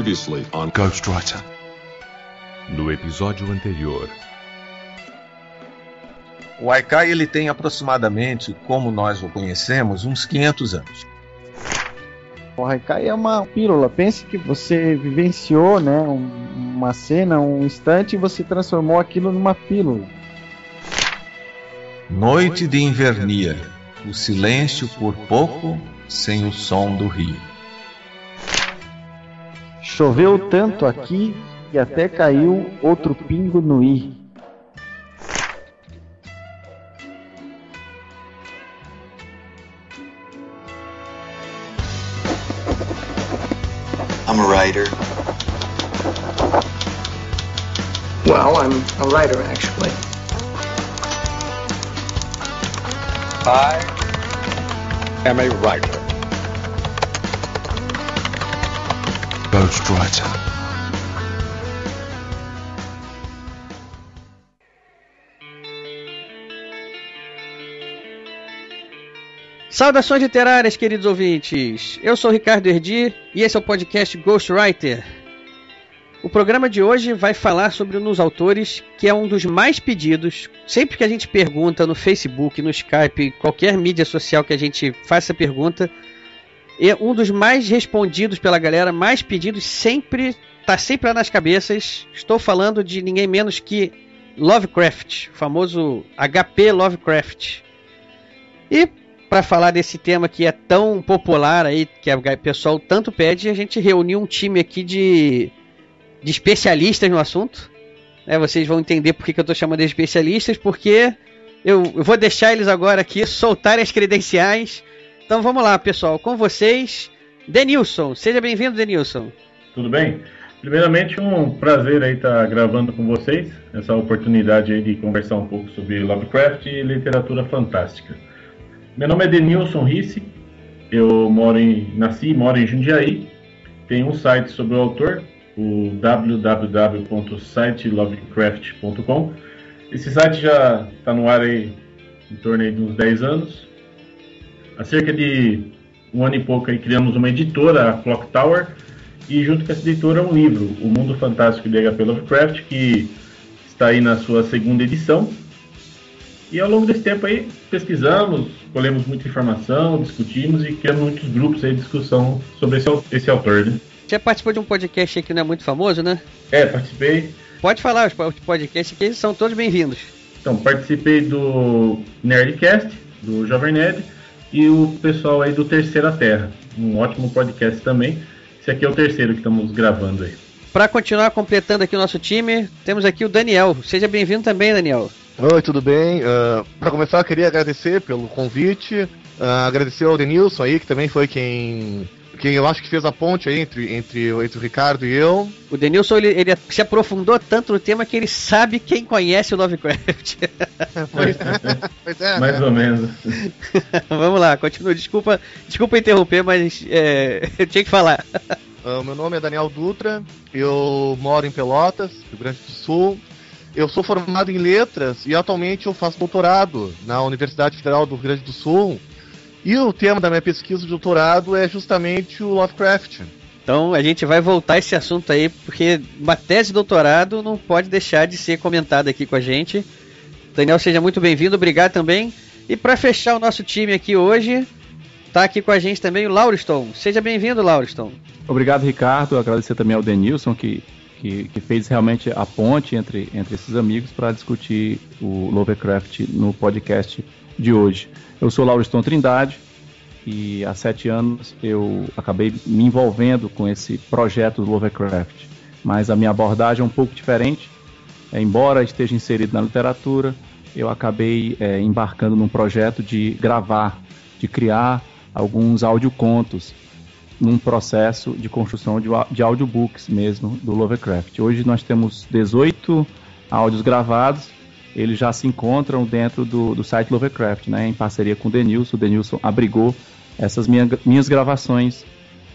Previously on Ghostwriter. No episódio anterior. O Aikai ele tem aproximadamente, como nós o conhecemos, uns 500 anos. O Haikai é uma pílula. Pense que você vivenciou, né, uma cena, um instante e você transformou aquilo numa pílula. Noite de invernia. O silêncio por pouco sem o som do rio. Choveu tanto aqui que até caiu outro pingo no i. I'm a writer. Well, I'm a writer, actually. I am a writer. Ghostwriter. Saudações literárias, queridos ouvintes. Eu sou Ricardo Erdi e esse é o podcast Ghostwriter. O programa de hoje vai falar sobre um dos autores que é um dos mais pedidos. Sempre que a gente pergunta no Facebook, no Skype, qualquer mídia social que a gente faça pergunta, é um dos mais respondidos pela galera, mais pedidos, sempre tá sempre lá nas cabeças. Estou falando de ninguém menos que Lovecraft, o famoso HP Lovecraft. E para falar desse tema que é tão popular aí, que o pessoal tanto pede, a gente reuniu um time aqui de, de especialistas no assunto. É, vocês vão entender por que eu estou chamando de especialistas, porque eu, eu vou deixar eles agora aqui soltarem as credenciais. Então vamos lá, pessoal, com vocês, Denilson. Seja bem-vindo, Denilson. Tudo bem? Primeiramente, um prazer aí estar gravando com vocês, essa oportunidade aí de conversar um pouco sobre Lovecraft e literatura fantástica. Meu nome é Denilson Risse, eu moro em, nasci e moro em Jundiaí, tenho um site sobre o autor, o www.sitelovecraft.com. Esse site já está no ar aí em torno aí de uns 10 anos. Há cerca de um ano e pouco aí criamos uma editora, a Clock Tower, e junto com essa editora um livro, O Mundo Fantástico de H.P. Lovecraft, que está aí na sua segunda edição. E ao longo desse tempo aí pesquisamos, colhemos muita informação, discutimos e criamos muitos grupos aí de discussão sobre esse, esse autor, né? Você participou de um podcast que não é muito famoso, né? É, participei. Pode falar, os podcasts aqui são todos bem-vindos. Então, participei do Nerdcast, do Jovem Nerd, e o pessoal aí do Terceira Terra, um ótimo podcast também. Esse aqui é o terceiro que estamos gravando aí. Para continuar completando aqui o nosso time, temos aqui o Daniel. Seja bem-vindo também, Daniel. Oi, tudo bem? Uh, para começar, eu queria agradecer pelo convite, uh, agradecer ao Denilson aí, que também foi quem, quem eu acho que fez a ponte aí entre, entre, entre o Ricardo e eu. O Denilson, ele, ele se aprofundou tanto no tema que ele sabe quem conhece o Lovecraft. pois, é, pois é. Mais ou menos. Vamos lá, continua. Desculpa, desculpa interromper, mas é, eu tinha que falar. Uh, meu nome é Daniel Dutra, eu moro em Pelotas, Rio Grande do Sul. Eu sou formado em letras e atualmente eu faço doutorado na Universidade Federal do Rio Grande do Sul. E o tema da minha pesquisa de doutorado é justamente o Lovecraft. Então a gente vai voltar a esse assunto aí, porque uma tese de doutorado não pode deixar de ser comentada aqui com a gente. Daniel, seja muito bem-vindo, obrigado também. E para fechar o nosso time aqui hoje, tá aqui com a gente também o Lauriston. Seja bem-vindo, Lauriston. Obrigado, Ricardo. Agradecer também ao Denilson, que que, que, fez realmente a ponte entre, entre esses amigos para discutir o Lovecraft no podcast de hoje. Eu sou Lauriston Trindade e há sete anos eu acabei me envolvendo com esse projeto do Lovecraft, mas a minha abordagem é um pouco diferente. É, embora esteja inserido na literatura, eu acabei é, embarcando num projeto de gravar, de criar alguns audiocontos num processo de construção de, de audiobooks mesmo do Lovecraft. Hoje nós temos 18 áudios gravados, eles já se encontram dentro do, do site Lovecraft, né, em parceria com o Denilson. O Denilson abrigou essas minha, minhas gravações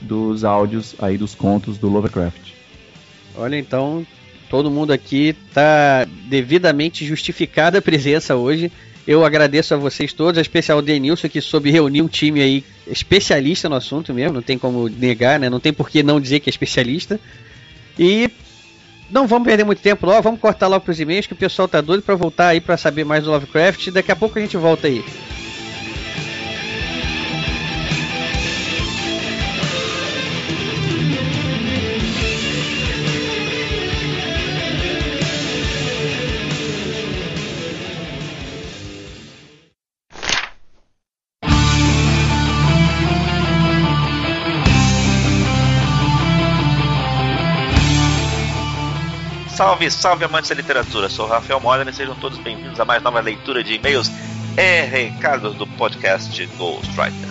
dos áudios aí dos contos do Lovecraft. Olha, então todo mundo aqui está devidamente justificada a presença hoje. Eu agradeço a vocês todos, em especial o Denilson, que soube reunir um time aí especialista no assunto mesmo, não tem como negar, né? Não tem por que não dizer que é especialista. E não vamos perder muito tempo logo, vamos cortar logo pros e-mails, que o pessoal tá doido para voltar aí para saber mais do Lovecraft. Daqui a pouco a gente volta aí. Salve, salve amantes da literatura, sou Rafael Modena e sejam todos bem-vindos a mais nova leitura de e-mails e recados do podcast Ghostwriter.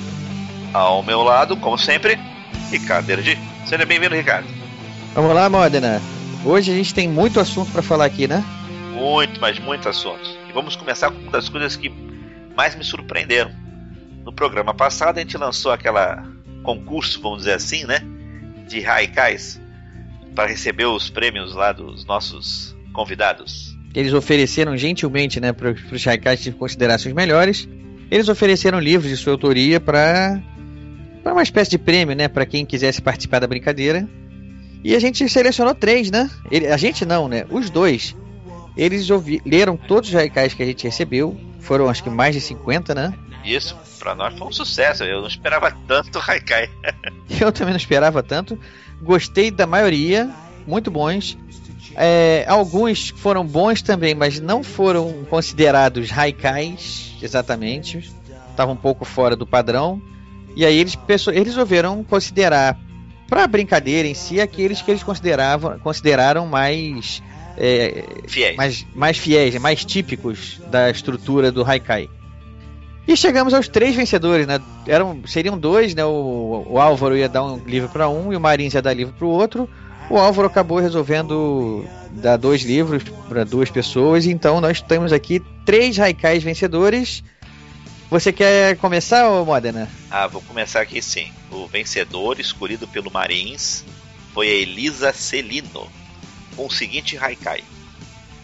Ao meu lado, como sempre, Ricardo Erdi. Seja bem-vindo, Ricardo. Vamos lá, Modena. Hoje a gente tem muito assunto para falar aqui, né? Muito, mas muito assunto. E vamos começar com uma das coisas que mais me surpreenderam. No programa passado a gente lançou aquela concurso, vamos dizer assim, né? De haikais para receber os prêmios lá dos nossos convidados. Eles ofereceram gentilmente, né, para os haikais de consideração os melhores. Eles ofereceram livros de sua autoria para para uma espécie de prêmio, né, para quem quisesse participar da brincadeira. E a gente selecionou três, né? Ele, a gente não, né? Os dois. Eles ouvi, leram todos os haikais que a gente recebeu. Foram acho que mais de 50, né? Isso, para nós foi um sucesso. Eu não esperava tanto haikai. Eu também não esperava tanto. Gostei da maioria, muito bons. É, alguns foram bons também, mas não foram considerados haikais exatamente. Estavam um pouco fora do padrão. E aí eles, eles resolveram considerar, para brincadeira em si, aqueles que eles consideravam, consideraram mais, é, fiéis. mais, mais fiéis, mais típicos da estrutura do haikai. E chegamos aos três vencedores, né? Eram, seriam dois, né? O, o Álvaro ia dar um livro para um e o Marins ia dar livro para o outro. O Álvaro acabou resolvendo dar dois livros para duas pessoas, então nós temos aqui três Raikais vencedores. Você quer começar, Modena? Ah, vou começar aqui sim. O vencedor escolhido pelo Marins foi a Elisa Celino, com o seguinte Haikai.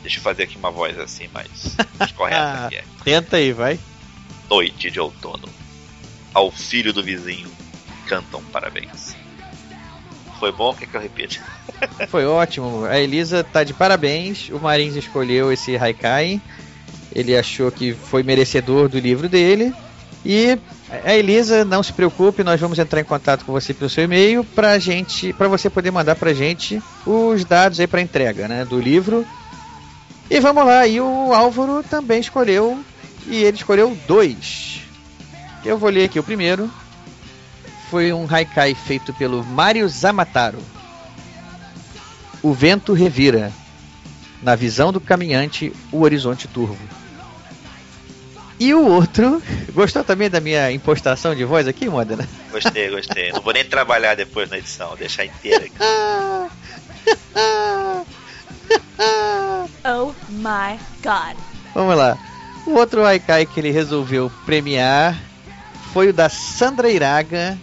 Deixa eu fazer aqui uma voz assim mais, mais correta. Aqui. Tenta aí, vai noite de outono. Ao filho do vizinho cantam parabéns. Foi bom? Quer que eu repita? Foi ótimo. A Elisa tá de parabéns. O Marins escolheu esse Haikai. Ele achou que foi merecedor do livro dele. E a Elisa, não se preocupe, nós vamos entrar em contato com você pelo seu e-mail para gente, para você poder mandar para gente os dados aí para entrega, né, do livro. E vamos lá, e o Álvaro também escolheu e ele escolheu dois. Eu vou ler aqui o primeiro. Foi um haikai feito pelo Mario Zamataro. O vento revira. Na visão do caminhante, o horizonte turvo. E o outro, gostou também da minha impostação de voz aqui, Modena? Gostei, gostei. Não vou nem trabalhar depois na edição, vou deixar inteira aqui. oh my god. Vamos lá. O outro Haikai que ele resolveu premiar foi o da Sandra Iraga,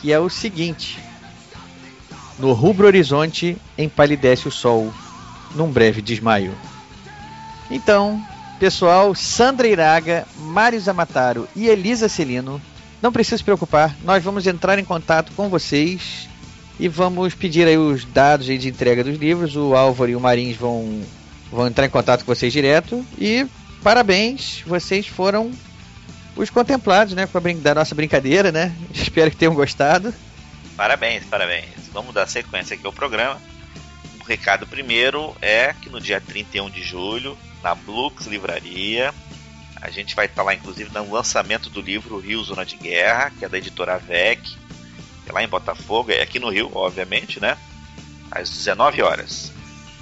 que é o seguinte: No rubro horizonte empalidece o sol, num breve desmaio. Então, pessoal, Sandra Iraga, Mário Zamataro e Elisa Celino, não precisa se preocupar, nós vamos entrar em contato com vocês e vamos pedir aí os dados aí de entrega dos livros. O Álvaro e o Marins vão, vão entrar em contato com vocês direto e parabéns, vocês foram os contemplados, né, com a da nossa brincadeira, né? Espero que tenham gostado. Parabéns, parabéns. Vamos dar sequência aqui ao programa. O recado primeiro é que no dia 31 de julho, na Blux Livraria, a gente vai estar lá, inclusive, no lançamento do livro Rio Zona de Guerra, que é da editora que é lá em Botafogo, é aqui no Rio, obviamente, né? Às 19 horas.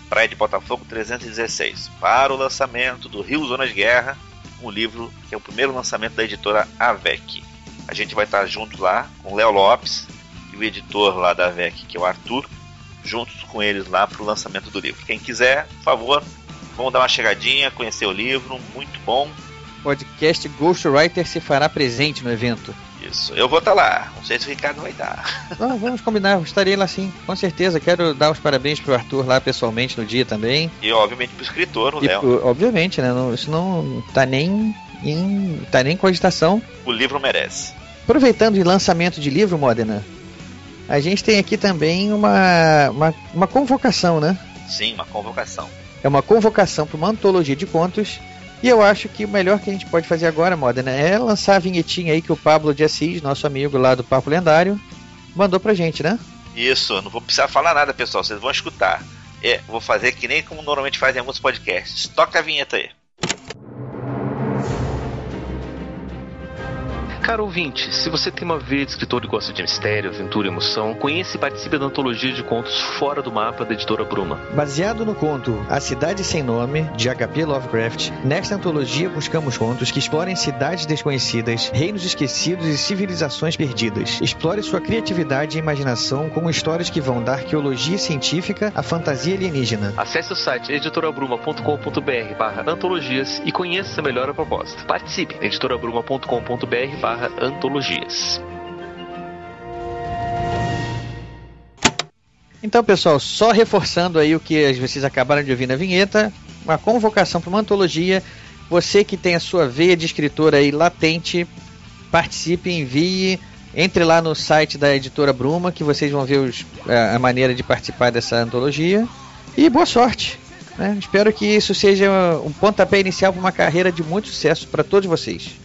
Praia de Botafogo 316, para o lançamento do Rio Zona de Guerra, um livro que é o primeiro lançamento da editora AVEC. A gente vai estar junto lá com o Léo Lopes e o editor lá da AVEC, que é o Arthur, juntos com eles lá para o lançamento do livro. Quem quiser, por favor, vamos dar uma chegadinha, conhecer o livro, muito bom. Podcast Ghostwriter se fará presente no evento. Isso, eu vou estar tá lá. Não sei se o Ricardo vai estar. Não, vamos combinar, estarei lá sim, com certeza. Quero dar os parabéns pro Arthur lá pessoalmente no dia também. E obviamente pro escritor, o Léo. Obviamente, né? Não, isso não tá nem, em, tá nem em cogitação. O livro merece. Aproveitando o lançamento de livro, Modena, a gente tem aqui também uma, uma, uma convocação, né? Sim, uma convocação. É uma convocação para uma antologia de contos. E eu acho que o melhor que a gente pode fazer agora, Modena, é lançar a vinhetinha aí que o Pablo de Assis, nosso amigo lá do Papo Lendário, mandou pra gente, né? Isso, não vou precisar falar nada, pessoal, vocês vão escutar. É, vou fazer que nem como normalmente fazem alguns podcasts. Toca a vinheta aí. Caro ouvinte, se você tem uma veia de escritor e gosta de mistério, aventura e emoção, conheça e participe da antologia de contos Fora do Mapa da editora Bruma. Baseado no conto A Cidade Sem Nome, de H.P. Lovecraft, nesta antologia buscamos contos que explorem cidades desconhecidas, reinos esquecidos e civilizações perdidas. Explore sua criatividade e imaginação com histórias que vão da arqueologia científica à fantasia alienígena. Acesse o site editorabruma.com.br barra antologias e conheça melhor a proposta. Participe editorabruma.com.br barra antologias. Então, pessoal, só reforçando aí o que vocês acabaram de ouvir na vinheta, uma convocação para uma antologia. Você que tem a sua veia de escritor aí latente, participe, envie, entre lá no site da editora Bruma, que vocês vão ver os, a maneira de participar dessa antologia. E boa sorte! Né? Espero que isso seja um pontapé inicial para uma carreira de muito sucesso para todos vocês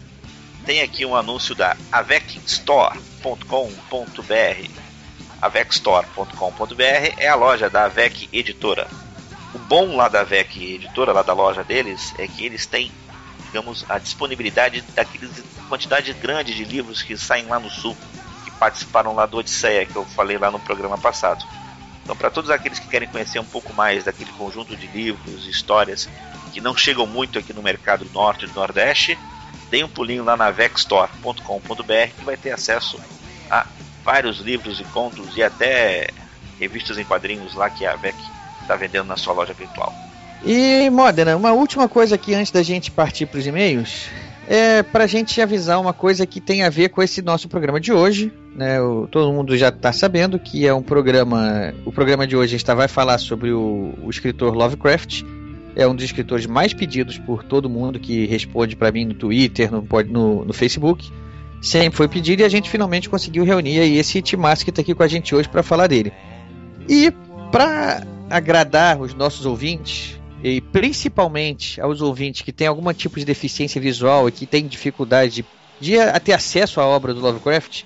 tem aqui um anúncio da avecstore.com.br. avecstore.com.br é a loja da Avec Editora. O bom lá da Avec Editora, lá da loja deles, é que eles têm, digamos, a disponibilidade daqueles quantidade grande de livros que saem lá no sul, que participaram lá do Odisseia, que eu falei lá no programa passado. Então, para todos aqueles que querem conhecer um pouco mais daquele conjunto de livros, histórias que não chegam muito aqui no mercado norte e nordeste, dê um pulinho lá na vexstore.com.br que vai ter acesso a vários livros e contos e até revistas em quadrinhos lá que a VEC está vendendo na sua loja virtual. E, Modena, uma última coisa aqui antes da gente partir para os e-mails é para a gente avisar uma coisa que tem a ver com esse nosso programa de hoje. Né? O, todo mundo já está sabendo que é um programa. O programa de hoje a gente vai falar sobre o, o escritor Lovecraft é um dos escritores mais pedidos por todo mundo que responde para mim no Twitter, no, no, no, Facebook. Sempre foi pedido e a gente finalmente conseguiu reunir aí esse timaço que está aqui com a gente hoje para falar dele. E para agradar os nossos ouvintes, e principalmente aos ouvintes que têm algum tipo de deficiência visual e que têm dificuldade de, de ter acesso à obra do Lovecraft,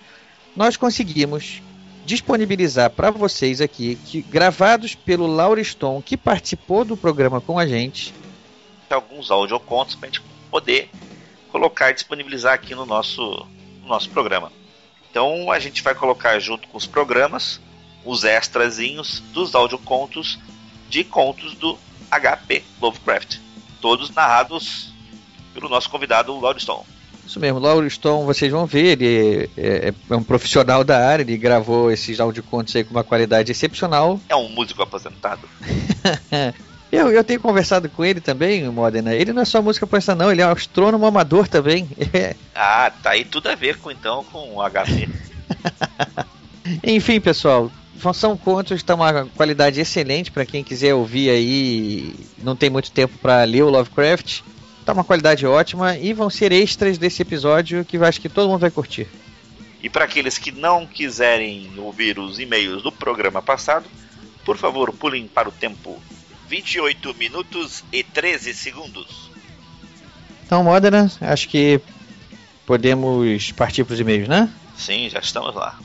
nós conseguimos disponibilizar para vocês aqui, que, gravados pelo Lauriston, que participou do programa com a gente. Alguns audiocontos para a gente poder colocar e disponibilizar aqui no nosso, no nosso programa. Então a gente vai colocar junto com os programas os extrazinhos dos audiocontos de contos do HP Lovecraft, todos narrados pelo nosso convidado Lauriston. Isso mesmo, Lauro Stone, vocês vão ver, ele é, é, é, um profissional da área, ele gravou esses audiocontos aí com uma qualidade excepcional. É um músico aposentado. eu, eu tenho conversado com ele também, Modena. Ele não é só música aposentada, não, ele é um astrônomo amador também. ah, tá aí tudo a ver com então com o HP. Enfim, pessoal, são contos estão uma qualidade excelente para quem quiser ouvir aí, não tem muito tempo para ler o Lovecraft. Tá uma qualidade ótima e vão ser extras desse episódio que eu acho que todo mundo vai curtir. E para aqueles que não quiserem ouvir os e-mails do programa passado, por favor, pulem para o tempo 28 minutos e 13 segundos. Então, Modena, acho que podemos partir para os e-mails, né? Sim, já estamos lá.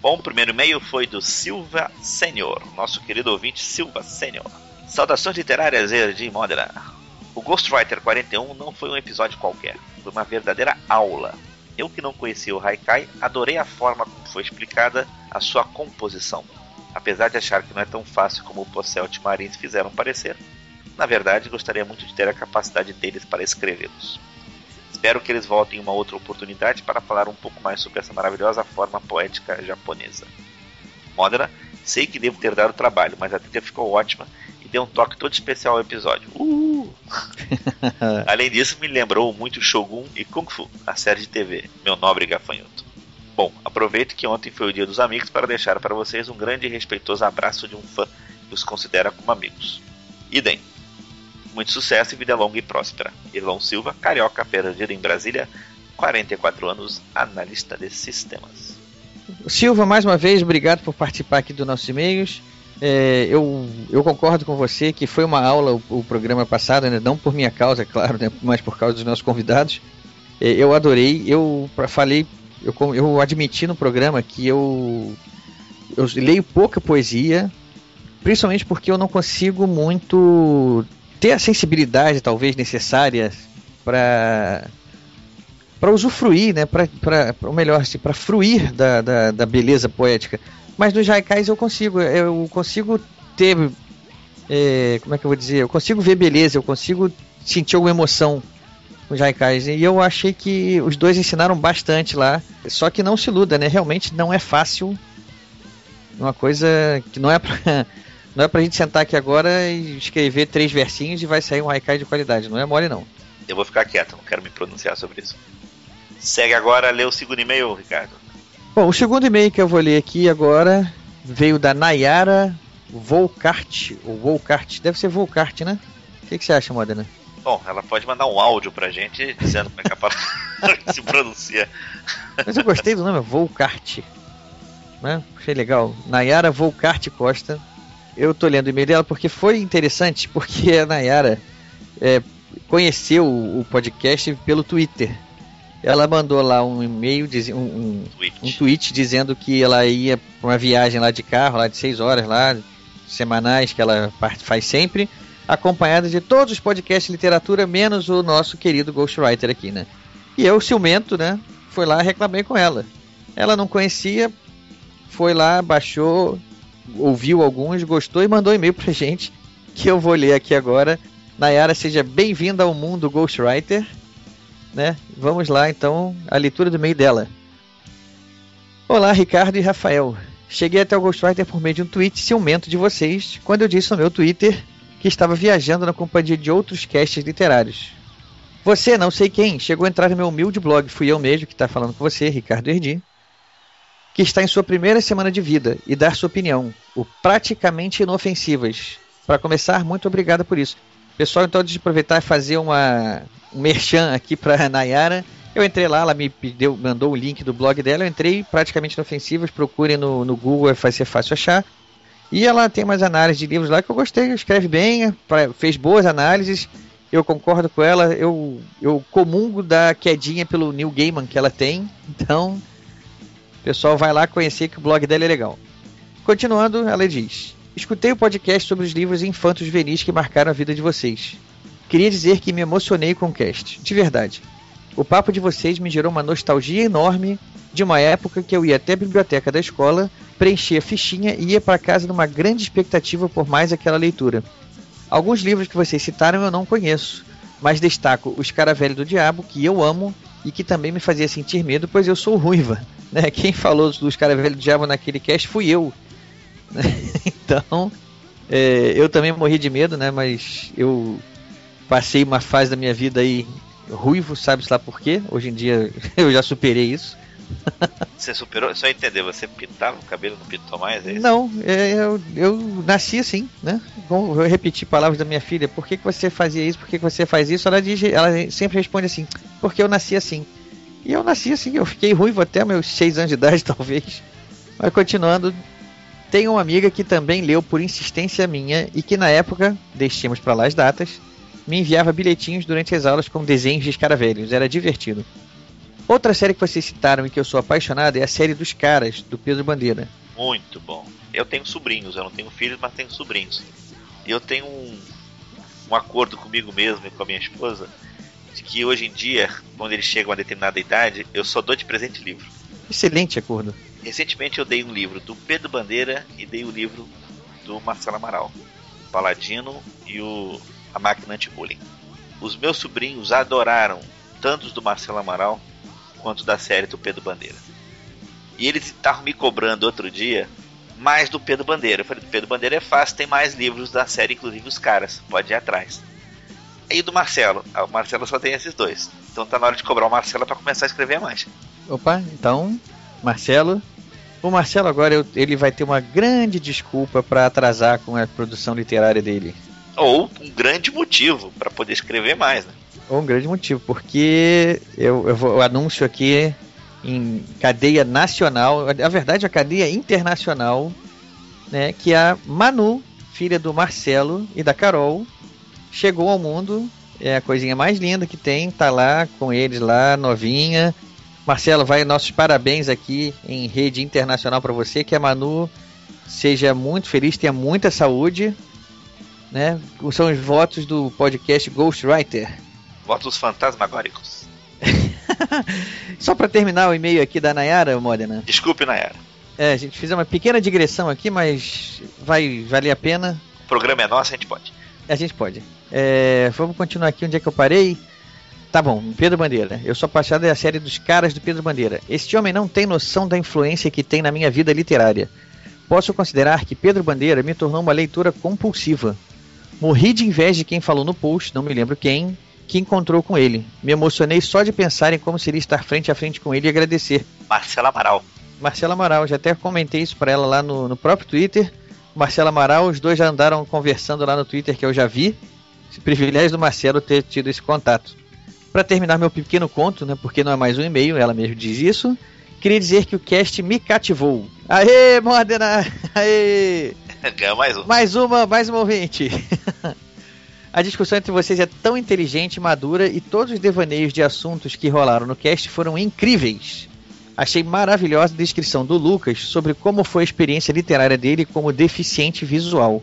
Bom, o primeiro e-mail foi do Silva Sênior, nosso querido ouvinte Silva Sênior. Saudações literárias de Modena. O Ghostwriter 41 não foi um episódio qualquer, foi uma verdadeira aula. Eu que não conhecia o Haikai, adorei a forma como foi explicada a sua composição. Apesar de achar que não é tão fácil como o Posselt e Marins fizeram parecer, na verdade gostaria muito de ter a capacidade deles para escrevê-los. Espero que eles voltem em uma outra oportunidade para falar um pouco mais sobre essa maravilhosa forma poética japonesa. Modena, sei que devo ter dado trabalho, mas a trilha ficou ótima e deu um toque todo especial ao episódio. Uh! Além disso, me lembrou muito Shogun e Kung Fu, a série de TV, meu nobre gafanhoto. Bom, aproveito que ontem foi o dia dos amigos para deixar para vocês um grande e respeitoso abraço de um fã que os considera como amigos. Idem. Muito sucesso e vida longa e próspera. Irlão Silva, carioca, perdido em Brasília, 44 anos, analista de sistemas. Silva, mais uma vez, obrigado por participar aqui dos nossos e-mails. É, eu, eu concordo com você que foi uma aula o, o programa passado, né? não por minha causa, é claro, né? mas por causa dos nossos convidados. É, eu adorei, eu falei, eu, eu admiti no programa que eu, eu leio pouca poesia, principalmente porque eu não consigo muito ter a sensibilidade, talvez, necessária para para usufruir, né, para ou melhor, assim, para fruir da, da, da, beleza poética. Mas nos haikais eu consigo, eu consigo ter, é, como é que eu vou dizer, eu consigo ver beleza, eu consigo sentir alguma emoção os haikais. E eu achei que os dois ensinaram bastante lá. Só que não se iluda, né? Realmente não é fácil. Uma coisa que não é pra, não é pra gente sentar aqui agora e escrever três versinhos e vai sair um haikai de qualidade. Não é mole, não. Eu vou ficar quieto, não quero me pronunciar sobre isso. Segue agora, lê o segundo e-mail, Ricardo. Bom, o segundo e-mail que eu vou ler aqui agora veio da Nayara Volkart. Ou Volkart, deve ser Volkart, né? O que, que você acha, Modena? Bom, ela pode mandar um áudio pra gente dizendo como é que a palavra se pronuncia. Mas eu gostei do nome, Volkart. Né? Achei legal. Nayara Volkart Costa. Eu tô lendo o e-mail dela porque foi interessante, porque a Nayara é, conheceu o podcast pelo Twitter. Ela mandou lá um e-mail, um, um, tweet. um tweet dizendo que ela ia para uma viagem lá de carro, lá de seis horas, lá, semanais, que ela faz sempre acompanhada de todos os podcasts de literatura, menos o nosso querido Ghostwriter aqui, né? E eu, ciumento, né? Fui lá e reclamei com ela. Ela não conhecia, foi lá, baixou, ouviu alguns, gostou e mandou um e-mail pra gente, que eu vou ler aqui agora. Nayara, seja bem-vinda ao mundo Ghostwriter. Né? Vamos lá, então, a leitura do e-mail dela. Olá, Ricardo e Rafael. Cheguei até o Ghostwriter por meio de um tweet ciumento de vocês, quando eu disse no meu Twitter que estava viajando na companhia de outros castes literários. Você, não sei quem, chegou a entrar no meu humilde blog, fui eu mesmo que está falando com você, Ricardo Erdi, que está em sua primeira semana de vida e dar sua opinião, o Praticamente Inofensivas. Para começar, muito obrigado por isso. Pessoal, então, eu aproveitar e fazer uma, um merchan aqui para Nayara. Eu entrei lá, ela me pediu, mandou o link do blog dela, eu entrei praticamente inofensivas, procurem no, no Google, vai ser fácil achar. E ela tem umas análises de livros lá que eu gostei, escreve bem, fez boas análises. Eu concordo com ela, eu, eu comungo da quedinha pelo Neil Gaiman que ela tem. Então, pessoal vai lá conhecer que o blog dela é legal. Continuando, ela diz: Escutei o podcast sobre os livros infantos juvenis que marcaram a vida de vocês. Queria dizer que me emocionei com o cast, de verdade. O papo de vocês me gerou uma nostalgia enorme de uma época que eu ia até a biblioteca da escola, preenchia fichinha e ia para casa numa grande expectativa por mais aquela leitura. Alguns livros que vocês citaram eu não conheço, mas destaco Os Caravelho do Diabo, que eu amo e que também me fazia sentir medo, pois eu sou ruiva. Né? Quem falou dos Caravelho do Diabo naquele cast fui eu. então, é, eu também morri de medo, né? mas eu passei uma fase da minha vida aí ruivo, sabe-se lá por quê. Hoje em dia eu já superei isso. Você superou? Só entender, você pintava o cabelo, não pintou mais? É não, é, eu, eu nasci assim, né? Vou repetir palavras da minha filha. Por que, que você fazia isso? Por que, que você faz isso? Ela, diz, ela sempre responde assim: porque eu nasci assim. E eu nasci assim, eu fiquei ruivo até meus seis anos de idade, talvez. Mas continuando, tenho uma amiga que também leu por insistência minha e que na época, deixemos para lá as datas, me enviava bilhetinhos durante as aulas com desenhos de escaravelhos. Era divertido. Outra série que vocês citaram e que eu sou apaixonado é a série dos caras, do Pedro Bandeira. Muito bom. Eu tenho sobrinhos, eu não tenho filhos, mas tenho sobrinhos. E eu tenho um, um acordo comigo mesmo e com a minha esposa de que hoje em dia, quando eles chegam a determinada idade, eu só dou de presente livro. Excelente acordo. Recentemente eu dei um livro do Pedro Bandeira e dei o um livro do Marcelo Amaral, o Paladino e o A Máquina Anti-Bullying. Os meus sobrinhos adoraram tanto os do Marcelo Amaral quanto da série do Pedro Bandeira. E eles estavam me cobrando outro dia mais do Pedro Bandeira. Eu falei, do Pedro Bandeira é fácil, tem mais livros da série, inclusive os caras, pode ir atrás. E do Marcelo, ah, o Marcelo só tem esses dois. Então tá na hora de cobrar o Marcelo para começar a escrever mais. Opa, então, Marcelo. O Marcelo agora ele vai ter uma grande desculpa para atrasar com a produção literária dele. Ou um grande motivo para poder escrever mais, né? Ou um grande motivo, porque eu, eu, vou, eu anúncio aqui em cadeia nacional, na verdade a cadeia internacional, né, que a Manu, filha do Marcelo e da Carol, chegou ao mundo, é a coisinha mais linda que tem, tá lá com eles lá, novinha. Marcelo, vai nossos parabéns aqui em rede internacional para você, que a Manu seja muito feliz, tenha muita saúde, né? São os votos do podcast Ghostwriter. Votos fantasmagóricos. Só para terminar o e-mail aqui da Nayara, Modena. Desculpe, Nayara. É, a gente fez uma pequena digressão aqui, mas vai valer a pena. O programa é nosso, a gente pode. A gente pode. É, vamos continuar aqui onde é que eu parei. Tá bom, Pedro Bandeira. Eu sou apaixonado da série dos caras do Pedro Bandeira. Este homem não tem noção da influência que tem na minha vida literária. Posso considerar que Pedro Bandeira me tornou uma leitura compulsiva. Morri de inveja de quem falou no post, não me lembro quem, que encontrou com ele. Me emocionei só de pensar em como seria estar frente a frente com ele e agradecer. Marcela Amaral. Marcela Amaral, já até comentei isso para ela lá no, no próprio Twitter. Marcela Amaral, os dois já andaram conversando lá no Twitter que eu já vi. Privilégio do Marcelo ter tido esse contato. Para terminar meu pequeno conto, né, porque não é mais um e-mail, ela mesmo diz isso. Queria dizer que o cast me cativou. Aê, Modena! Aê! Ganha mais um. Mais uma, mais uma ouvinte. A discussão entre vocês é tão inteligente e madura e todos os devaneios de assuntos que rolaram no cast foram incríveis. Achei maravilhosa a descrição do Lucas sobre como foi a experiência literária dele como deficiente visual.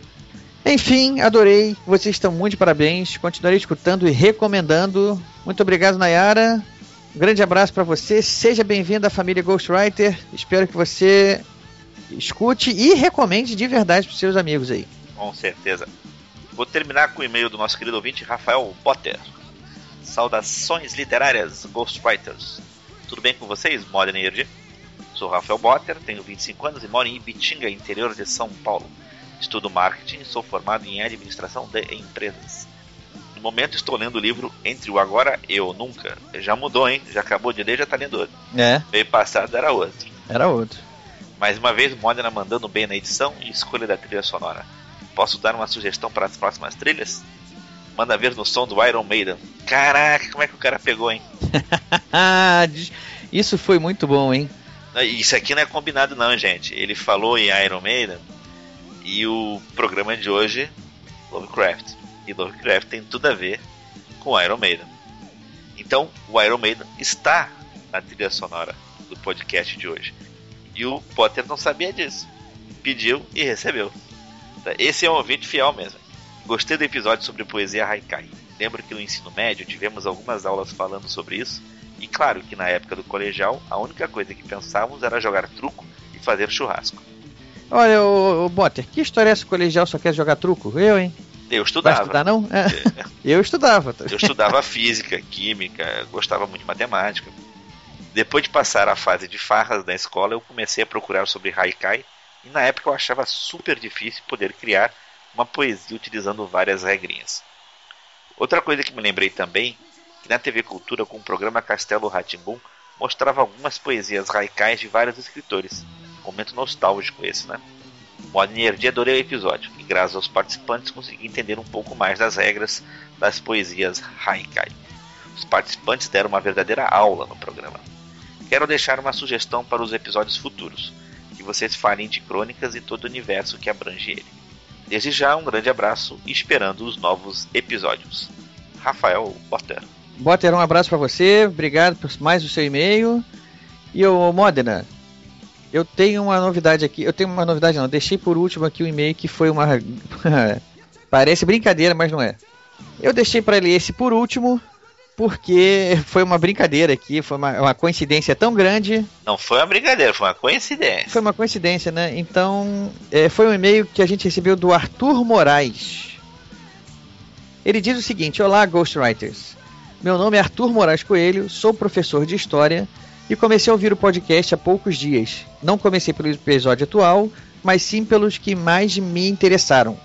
Enfim, adorei. Vocês estão muito de parabéns. Continuarei escutando e recomendando. Muito obrigado, Nayara. Um grande abraço para você. Seja bem-vindo à família Ghostwriter. Espero que você escute e recomende de verdade para seus amigos aí. Com certeza. Vou terminar com o e-mail do nosso querido ouvinte Rafael Potter. Saudações literárias, Ghostwriters. Tudo bem com vocês, Modern Nerd? Sou Rafael Potter, tenho 25 anos e moro em Ibitinga, interior de São Paulo. Estudo marketing e sou formado em administração de empresas. No momento estou lendo o livro Entre o Agora e o Nunca. Já mudou, hein? Já acabou de ler, já está lendo outro. É. Meio passado era outro. Era outro. Mais uma vez, Modena mandando bem na edição e escolha da trilha sonora. Posso dar uma sugestão para as próximas trilhas? Manda ver no som do Iron Maiden. Caraca, como é que o cara pegou, hein? Isso foi muito bom, hein? Isso aqui não é combinado não, gente. Ele falou em Iron Maiden e o programa de hoje, Lovecraft. E Lovecraft tem tudo a ver com Iron Maiden. Então, o Iron Maiden está na trilha sonora do podcast de hoje. E o Potter não sabia disso. Pediu e recebeu. Esse é um ouvinte fiel mesmo. Gostei do episódio sobre poesia haikai. Lembro que no ensino médio tivemos algumas aulas falando sobre isso. E claro que na época do colegial, a única coisa que pensávamos era jogar truco e fazer churrasco. Olha, o, Botter, que história é essa colegial só quer jogar truco? Eu, hein? Eu estudava. Vai estudar, não? É. Eu estudava. Eu estudava física, química, gostava muito de matemática. Depois de passar a fase de farras da escola, eu comecei a procurar sobre haikai e na época eu achava super difícil poder criar uma poesia utilizando várias regrinhas. Outra coisa que me lembrei também, que na TV Cultura com o programa Castelo Ratimbum mostrava algumas poesias raicais de vários escritores. Momento nostálgico esse, né? Modo Energia adorei o episódio e graças aos participantes consegui entender um pouco mais das regras das poesias haikai. Os participantes deram uma verdadeira aula no programa. Quero deixar uma sugestão para os episódios futuros que vocês falem de crônicas e todo o universo que abrange ele. Desde já, um grande abraço e esperando os novos episódios. Rafael Potter. Potter, um abraço para você, obrigado por mais o seu e-mail. E o Modena, eu tenho uma novidade aqui. Eu tenho uma novidade, não. Deixei por último aqui o e-mail que foi uma. Parece brincadeira, mas não é. Eu deixei para ele esse por último, porque foi uma brincadeira aqui, foi uma, uma, coincidência tão grande. Não foi uma brincadeira, foi uma coincidência. Foi uma coincidência, né? Então, é, foi um e-mail que a gente recebeu do Arthur Moraes. Ele diz o seguinte: Olá, Ghostwriters. Meu nome é Arthur Moraes Coelho, sou professor de História e comecei a ouvir o podcast há poucos dias. Não comecei pelo episódio atual, mas sim pelos que mais me interessaram.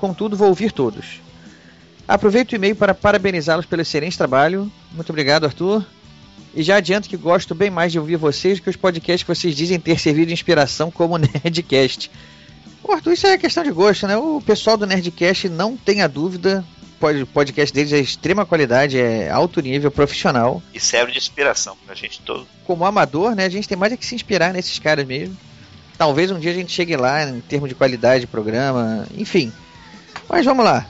Contudo, vou ouvir todos. Aproveito o e-mail para parabenizá-los pelo excelente trabalho. Muito obrigado, Arthur. E já adianto que gosto bem mais de ouvir vocês que os podcasts que vocês dizem ter servido de inspiração como Nerdcast. Arthur, isso é questão de gosto, né? O pessoal do Nerdcast não tem a dúvida. O podcast deles é extrema qualidade, é alto nível, profissional. E serve de inspiração pra gente todo. Como amador, né? A gente tem mais é que se inspirar nesses caras mesmo. Talvez um dia a gente chegue lá em termos de qualidade de programa, enfim. Mas vamos lá.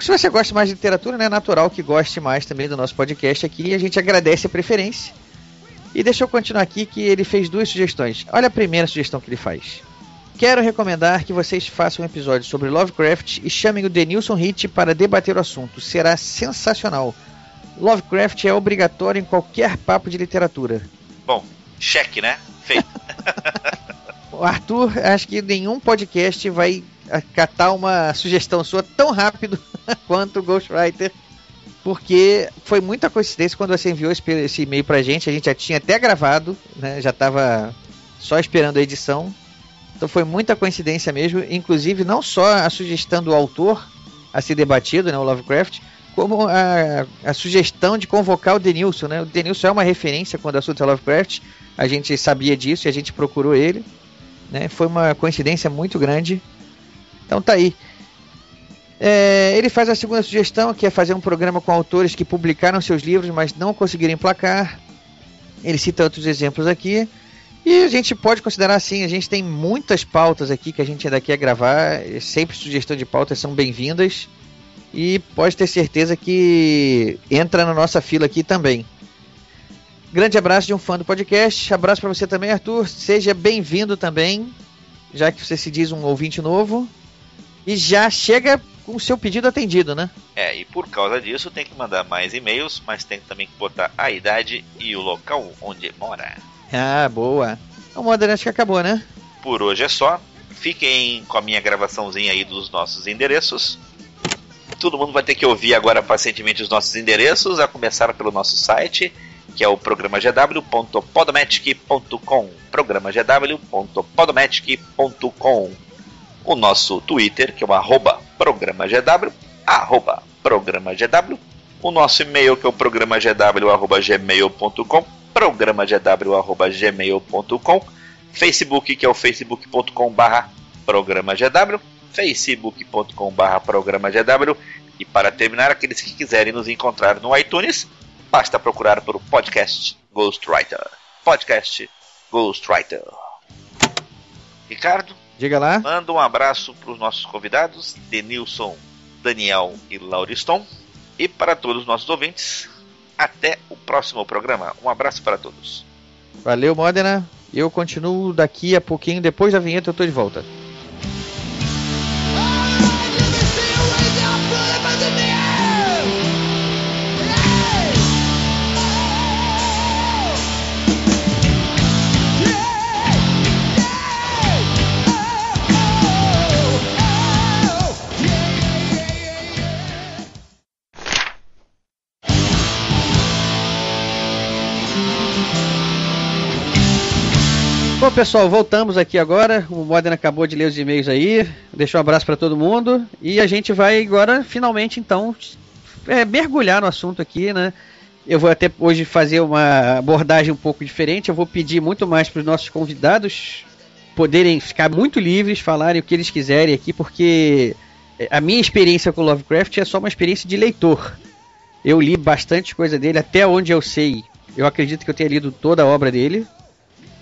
Se você gosta mais de literatura, né, é natural que goste mais também do nosso podcast aqui. A gente agradece a preferência. E deixa eu continuar aqui que ele fez duas sugestões. Olha a primeira sugestão que ele faz. Quero recomendar que vocês façam um episódio sobre Lovecraft e chamem o Denilson Hit para debater o assunto. Será sensacional. Lovecraft é obrigatório em qualquer papo de literatura. Bom, cheque, né? Feito. Arthur, acho que nenhum podcast vai acatar uma sugestão sua tão rápido quanto o Ghostwriter. Porque foi muita coincidência quando você enviou esse, e-mail pra gente. A gente já tinha até gravado, né? Já tava só esperando a edição. Então foi muita coincidência mesmo. Inclusive, não só a sugestão do autor a ser debatido, né? O Lovecraft, como a, a sugestão de convocar o Denilson, né? O Denilson é uma referência quando o assunto é Lovecraft. A gente sabia disso e a gente procurou ele. Né? Foi uma coincidência muito grande. Então tá aí. É, ele faz a segunda sugestão, que é fazer um programa com autores que publicaram seus livros, mas não conseguiram emplacar. Ele cita outros exemplos aqui. E a gente pode considerar assim, a gente tem muitas pautas aqui que a gente ainda quer gravar. Sempre sugestão de pautas são bem-vindas. E pode ter certeza que entra na nossa fila aqui também. Grande abraço de um fã do podcast. Abraço para você também, Arthur. Seja bem-vindo também, já que você se diz um ouvinte novo. E já chega com o seu pedido atendido, né? É, e por causa disso tem que mandar mais e-mails, mas tem também que botar a idade e o local onde mora. Ah, boa. O Modern acho que acabou, né? Por hoje é só. Fiquem com a minha gravaçãozinha aí dos nossos endereços. Todo mundo vai ter que ouvir agora pacientemente os nossos endereços, a começar pelo nosso site, que é o programagw.podomatic.com. programagw.podomatic.com. O nosso Twitter, que é o arroba programagw, arroba. O nosso e-mail, que é o programagw.gmail.com, programagw.gmail.com. Facebook, que é o facebook.com barra programagw, facebook.com barra programagw. E para terminar, aqueles que quiserem nos encontrar no iTunes, basta procurar pelo podcast Ghostwriter. Podcast Ghostwriter. Ricardo, diga lá. Manda um abraço para os nossos convidados, Denilson, Daniel e Lauriston. E para todos os nossos ouvintes, até o próximo programa. Um abraço para todos. Valeu, Modena. Eu continuo daqui a pouquinho, depois da vinheta eu tô de volta. Pessoal, voltamos aqui agora. O Modena acabou de ler os e-mails aí. Deixou um abraço para todo mundo. E a gente vai agora, finalmente, então, é, mergulhar no assunto aqui, né? Eu vou até hoje fazer uma abordagem um pouco diferente. Eu vou pedir muito mais para os nossos convidados poderem ficar muito livres, falarem o que eles quiserem aqui, porque a minha experiência com Lovecraft é só uma experiência de leitor. Eu li bastante coisa dele, até onde eu sei. Eu acredito que eu tenha lido toda a obra dele,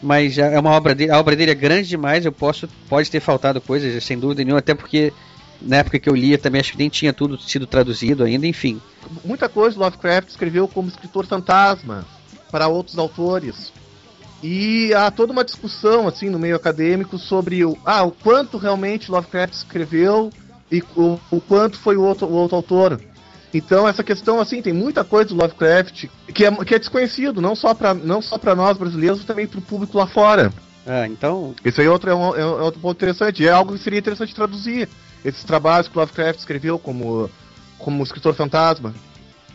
mas é uma obra dele, a obra dele é grande demais, eu posso pode ter faltado coisas, sem dúvida nenhuma, até porque na época que eu lia também acho que nem tinha tudo sido traduzido ainda, enfim. Muita coisa Lovecraft escreveu como escritor fantasma para outros autores. E há toda uma discussão assim no meio acadêmico sobre o, ah, o quanto realmente Lovecraft escreveu e o, o quanto foi o outro, o outro autor. Então essa questão assim tem muita coisa do Lovecraft que é, que é desconhecido não só para nós brasileiros, mas também para o público lá fora. Ah, então. Isso aí é outro, é, um, é outro ponto interessante. É algo que seria interessante traduzir esses trabalhos que o Lovecraft escreveu como como escritor fantasma.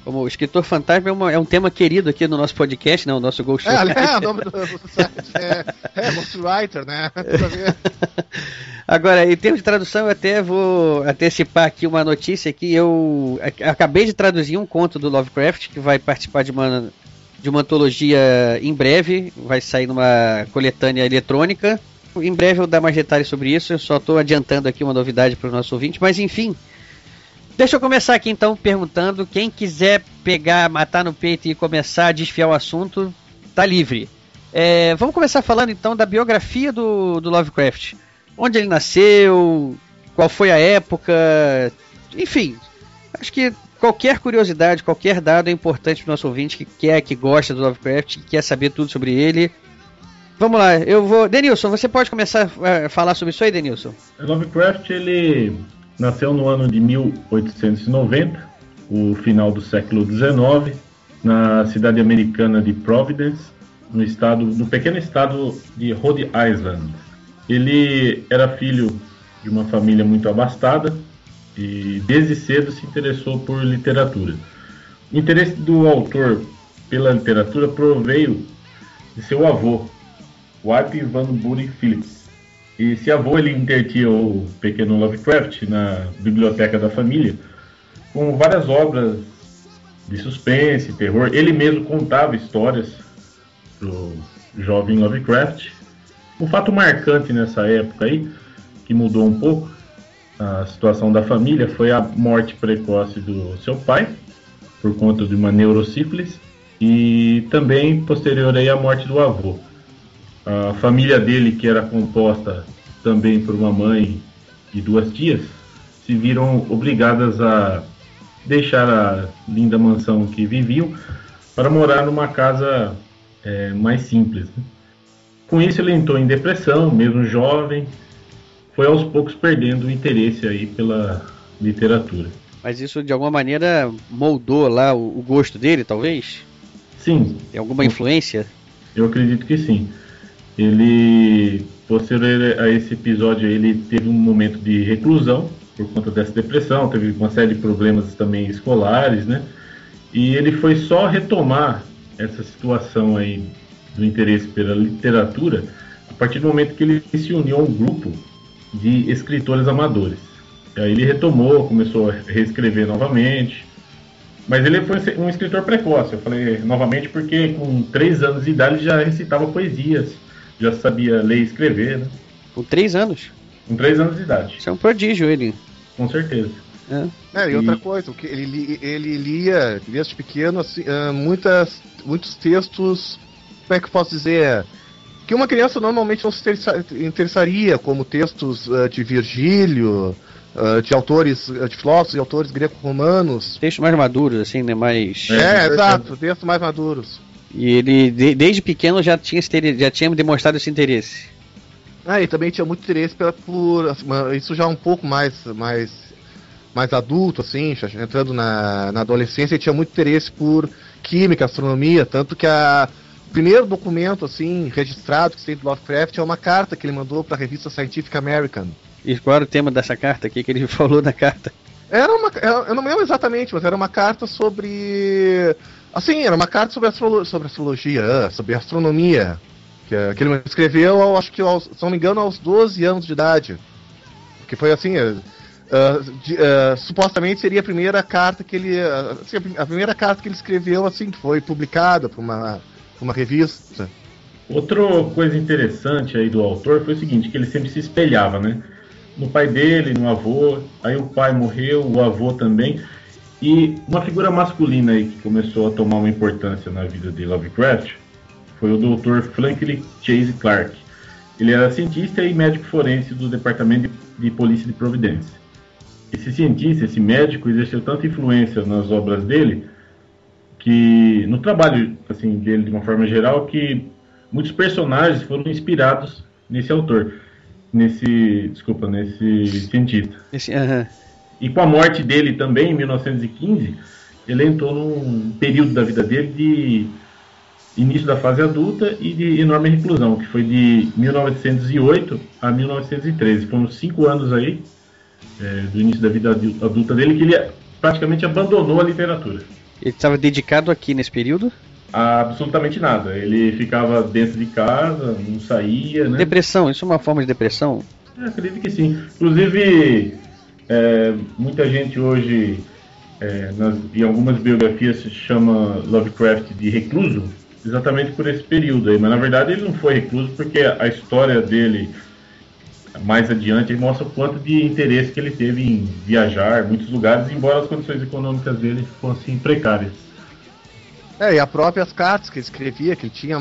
Como escritor fantasma é, uma, é, um tema querido aqui no nosso podcast, né? O nosso Ghost É, é o nome do, do site é, é Ghostwriter, né? Agora, em termos de tradução, eu até vou antecipar aqui uma notícia que eu acabei de traduzir um conto do Lovecraft que vai participar de uma de uma antologia em breve, vai sair numa coletânea eletrônica Em breve eu vou dar mais detalhes sobre isso, eu só estou adiantando aqui uma novidade para o nosso ouvinte, mas enfim. Deixa eu começar aqui então perguntando: quem quiser pegar, matar no peito e começar a desfiar o assunto, tá livre. É, vamos começar falando então da biografia do, do Lovecraft. Onde ele nasceu, qual foi a época, enfim. Acho que qualquer curiosidade, qualquer dado é importante para o nosso ouvinte que quer, que gosta do Lovecraft, que quer saber tudo sobre ele. Vamos lá, eu vou. Denilson, você pode começar a falar sobre isso aí, Denilson? Lovecraft, ele nasceu no ano de 1890, o final do século XIX, na cidade americana de Providence, no estado, no pequeno estado de Rhode Island. Ele era filho de uma família muito abastada e desde cedo se interessou por literatura. O interesse do autor pela literatura proveio de seu avô, White Van Buren Phillips. E esse avô ele intertia o pequeno Lovecraft na biblioteca da família com várias obras de suspense, terror. Ele mesmo contava histórias pro jovem Lovecraft. Um fato marcante nessa época aí, que mudou um pouco a situação da família, foi a morte precoce do seu pai, por conta de uma neurosífilis, e também posterior aí a morte do avô. A família dele, que era composta também por uma mãe e duas tias, se viram obrigadas a deixar a linda mansão que viviam para morar numa casa é, mais simples. Né? Com isso ele entrou em depressão, mesmo jovem, foi aos poucos perdendo o interesse aí pela literatura. Mas isso de alguma maneira moldou lá o, o gosto dele, talvez? Sim. Tem alguma influência? Eu acredito que sim. Ele, posterior a esse episódio, ele teve um momento de reclusão por conta dessa depressão, teve uma série de problemas também escolares, né? E ele foi só retomar essa situação aí do interesse pela literatura a partir do momento que ele se uniu a um grupo de escritores amadores. E aí ele retomou, começou a reescrever novamente, mas ele foi um escritor precoce. Eu falei novamente porque com três anos de idade ele já recitava poesias, já sabia ler e escrever, né? Com três anos? Com três anos de idade. Isso é um prodígio ele. Com certeza. É. é e, e outra coisa, que ele, ele lia desde pequeno assim, uh, muitas, muitos textos, como é que eu posso dizer? Que uma criança normalmente não se interessaria, como textos uh, de Virgílio, uh, de autores, de filósofos e autores greco-romanos. Textos mais maduros, assim, né? Mais. É, é exato, textos mais maduros. E ele, de, desde pequeno, já tinha, já tinha demonstrado esse interesse. Ah, e também tinha muito interesse pela, por. Assim, isso já um pouco mais, mais, mais adulto, assim, entrando na, na adolescência, ele tinha muito interesse por química, astronomia, tanto que a, o primeiro documento, assim, registrado que tem do Lovecraft é uma carta que ele mandou para a revista Scientific American. E qual era o tema dessa carta aqui que ele falou na carta? Era uma. Eu não lembro exatamente, mas era uma carta sobre. Assim, era uma carta sobre, astrolo sobre astrologia, sobre astronomia. Que, que ele escreveu, acho que, aos, se não me engano, aos 12 anos de idade. Que foi assim. Uh, de, uh, supostamente seria a primeira carta que ele. Uh, assim, a primeira carta que ele escreveu, assim, que foi publicada por uma, uma revista. Outra coisa interessante aí do autor foi o seguinte, que ele sempre se espelhava, né? No pai dele, no avô, aí o pai morreu, o avô também. E uma figura masculina aí que começou a tomar uma importância na vida de Lovecraft foi o Dr. Franklin Chase Clark. Ele era cientista e médico forense do Departamento de Polícia de Providência. Esse cientista, esse médico, exerceu tanta influência nas obras dele que no trabalho assim dele de uma forma geral que muitos personagens foram inspirados nesse autor, nesse, desculpa, nesse cientista. Esse, uh -huh. E com a morte dele também em 1915, ele entrou num período da vida dele de início da fase adulta e de enorme reclusão, que foi de 1908 a 1913. Foram cinco anos aí é, do início da vida adulta dele que ele praticamente abandonou a literatura. Ele estava dedicado aqui nesse período? Absolutamente nada. Ele ficava dentro de casa, não saía. Né? Depressão, isso é uma forma de depressão? É, acredito que sim. Inclusive, é, muita gente hoje, é, nas, em algumas biografias, se chama Lovecraft de recluso, exatamente por esse período aí, mas na verdade ele não foi recluso porque a história dele mais adiante mostra o quanto de interesse que ele teve em viajar muitos lugares, embora as condições econômicas dele fossem precárias. É, e as próprias cartas que ele escrevia, que ele tinha,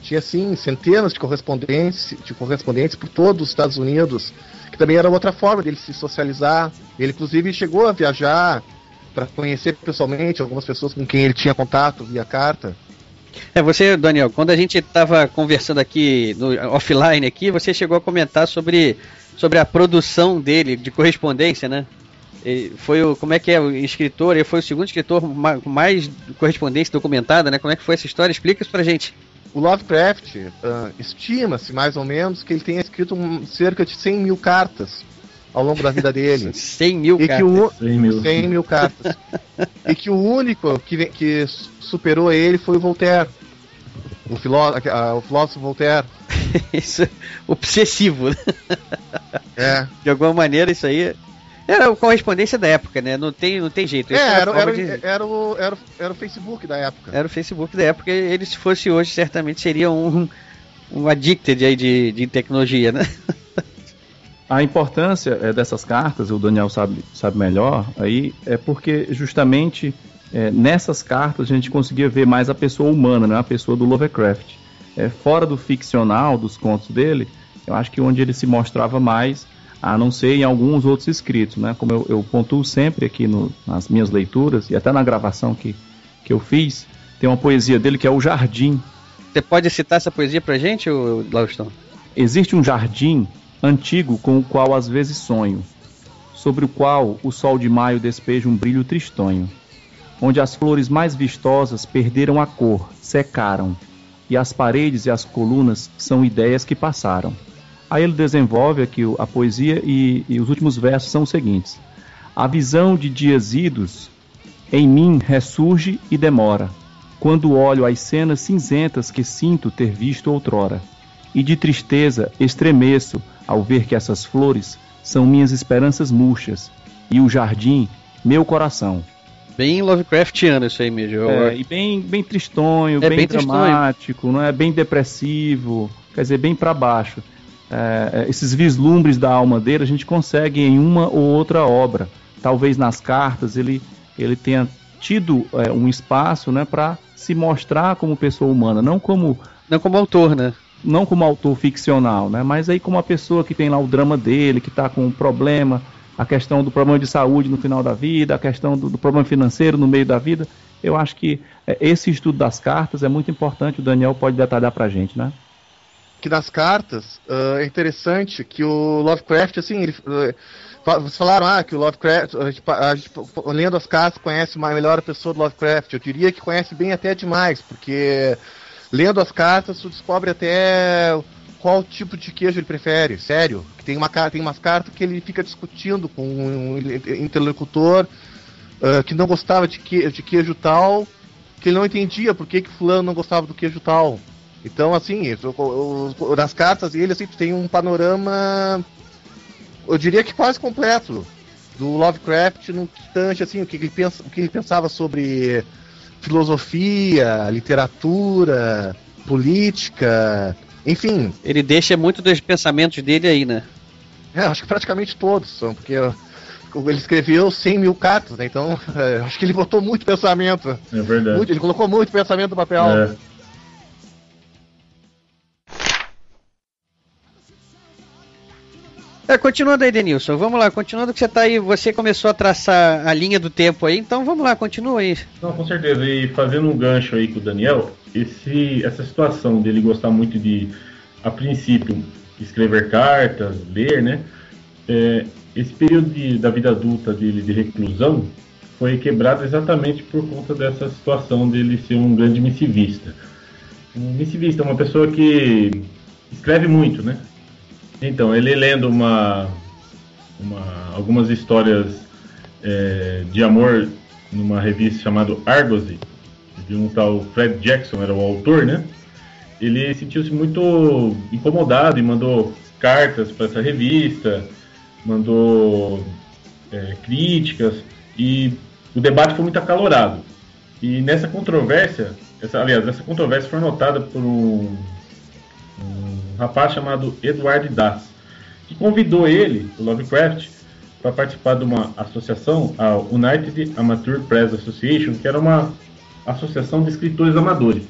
tinha assim, centenas de correspondentes, de correspondentes por todos os Estados Unidos, que também era outra forma dele se socializar. Ele inclusive chegou a viajar para conhecer pessoalmente algumas pessoas com quem ele tinha contato via carta. É, você, Daniel, quando a gente estava conversando aqui no offline aqui, você chegou a comentar sobre, sobre a produção dele de correspondência, né? Ele foi o, como é que é o escritor? Ele foi o segundo escritor com mais correspondência documentada, né? Como é que foi essa história? Explica isso pra gente. O Lovecraft uh, estima-se mais ou menos que ele tenha escrito um, cerca de 100 mil cartas ao longo da vida dele. 100 mil e cartas. Que o, 100 mil. 100 mil cartas. e que o único que, que superou ele foi o Voltaire. O, filó o filósofo Voltaire. isso é obsessivo. É. De alguma maneira, isso aí. Era a correspondência da época, né? Não tem, não tem jeito. É, era, era, de... era, o, era, era o Facebook da época. Era o Facebook da época. Ele, se fosse hoje, certamente seria um, um addicted aí de, de tecnologia, né? A importância é, dessas cartas, o Daniel sabe, sabe melhor, aí é porque justamente é, nessas cartas a gente conseguia ver mais a pessoa humana, né, a pessoa do Lovecraft. É, fora do ficcional, dos contos dele, eu acho que onde ele se mostrava mais, a não ser em alguns outros escritos, né, como eu, eu pontuo sempre aqui no, nas minhas leituras e até na gravação que, que eu fiz, tem uma poesia dele que é O Jardim. Você pode citar essa poesia pra gente, Laustão? Existe um jardim antigo com o qual às vezes sonho, sobre o qual o sol de maio despeja um brilho tristonho, onde as flores mais vistosas perderam a cor, secaram, e as paredes e as colunas são ideias que passaram. Aí ele desenvolve aqui a poesia e, e os últimos versos são os seguintes: A visão de dias idos em mim ressurge e demora, quando olho as cenas cinzentas que sinto ter visto outrora, e de tristeza estremeço ao ver que essas flores são minhas esperanças murchas e o jardim, meu coração. Bem Lovecraftiano isso aí mesmo. É, e bem, bem tristonho, é bem, bem dramático, não é bem depressivo, quer dizer, bem para baixo. É, é, esses vislumbres da alma dele a gente consegue em uma ou outra obra. Talvez nas cartas ele, ele tenha tido é, um espaço né, para se mostrar como pessoa humana, não como. Não como autor, né? não como autor ficcional, né? Mas aí como uma pessoa que tem lá o drama dele, que está com um problema, a questão do problema de saúde no final da vida, a questão do, do problema financeiro no meio da vida, eu acho que é, esse estudo das cartas é muito importante. O Daniel pode detalhar para a gente, né? Que nas cartas uh, é interessante que o Lovecraft, assim, ele, uh, vocês falaram ah, que o Lovecraft, a gente, a gente, lendo as cartas, conhece melhor a pessoa do Lovecraft. Eu diria que conhece bem até demais, porque lendo as cartas, tu descobre até qual tipo de queijo ele prefere. Sério. Tem, uma, tem umas cartas que ele fica discutindo com um interlocutor uh, que não gostava de, que, de queijo tal, que ele não entendia por que, que fulano não gostava do queijo tal. Então, assim, nas cartas ele assim, tem um panorama, eu diria que quase completo, do Lovecraft no que tange assim, o que ele, pensa, o que ele pensava sobre filosofia, literatura, política, enfim. Ele deixa muito dos pensamentos dele aí, né? É, acho que praticamente todos são, porque ele escreveu 100 mil cartas, né? Então, é, acho que ele botou muito pensamento. É verdade. Muito, ele colocou muito pensamento no papel. É. É, continuando aí, Denilson, vamos lá, continuando que você tá aí, você começou a traçar a linha do tempo aí, então vamos lá, continua aí. Não, com certeza, e fazendo um gancho aí com o Daniel, esse, essa situação dele gostar muito de, a princípio, escrever cartas, ler, né? É, esse período de, da vida adulta dele de reclusão foi quebrado exatamente por conta dessa situação dele ser um grande missivista. Um missivista é uma pessoa que escreve muito, né? Então, ele lendo uma, uma algumas histórias é, de amor numa revista chamada Argosy, de um tal Fred Jackson, era o autor, né? Ele sentiu-se muito incomodado e mandou cartas para essa revista, mandou é, críticas e o debate foi muito acalorado. E nessa controvérsia, essa, aliás, essa controvérsia foi notada por um, um rapaz chamado Edward Das, que convidou ele, o Lovecraft, para participar de uma associação, a United Amateur Press Association, que era uma associação de escritores amadores.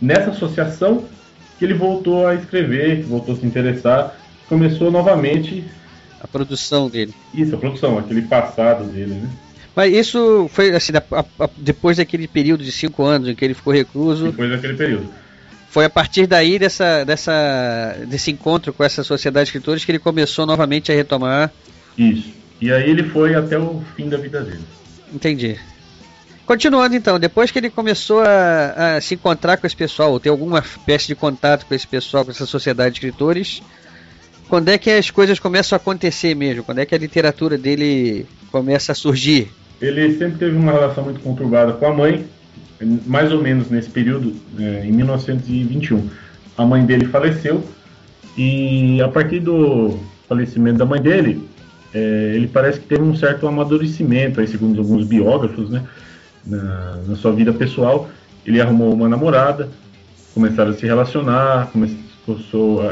Nessa associação que ele voltou a escrever, que voltou a se interessar, começou novamente a produção dele. Isso, a produção, aquele passado dele, né? Mas isso foi assim, a, a, depois daquele período de cinco anos em que ele ficou recluso. Depois daquele período. Foi a partir daí dessa, dessa, desse encontro com essa sociedade de escritores que ele começou novamente a retomar. Isso. E aí ele foi até o fim da vida dele. Entendi. Continuando então, depois que ele começou a, a, se encontrar com esse pessoal, ou ter alguma espécie de contato com esse pessoal, com essa sociedade de escritores, quando é que as coisas começam a acontecer mesmo? Quando é que a literatura dele começa a surgir? Ele sempre teve uma relação muito conturbada com a mãe, mais ou menos nesse período, é, em 1921. A mãe dele faleceu e a partir do falecimento da mãe dele, é, ele parece que teve um certo amadurecimento, aí, segundo alguns biógrafos, né, na, na sua vida pessoal. Ele arrumou uma namorada, começaram a se relacionar, começou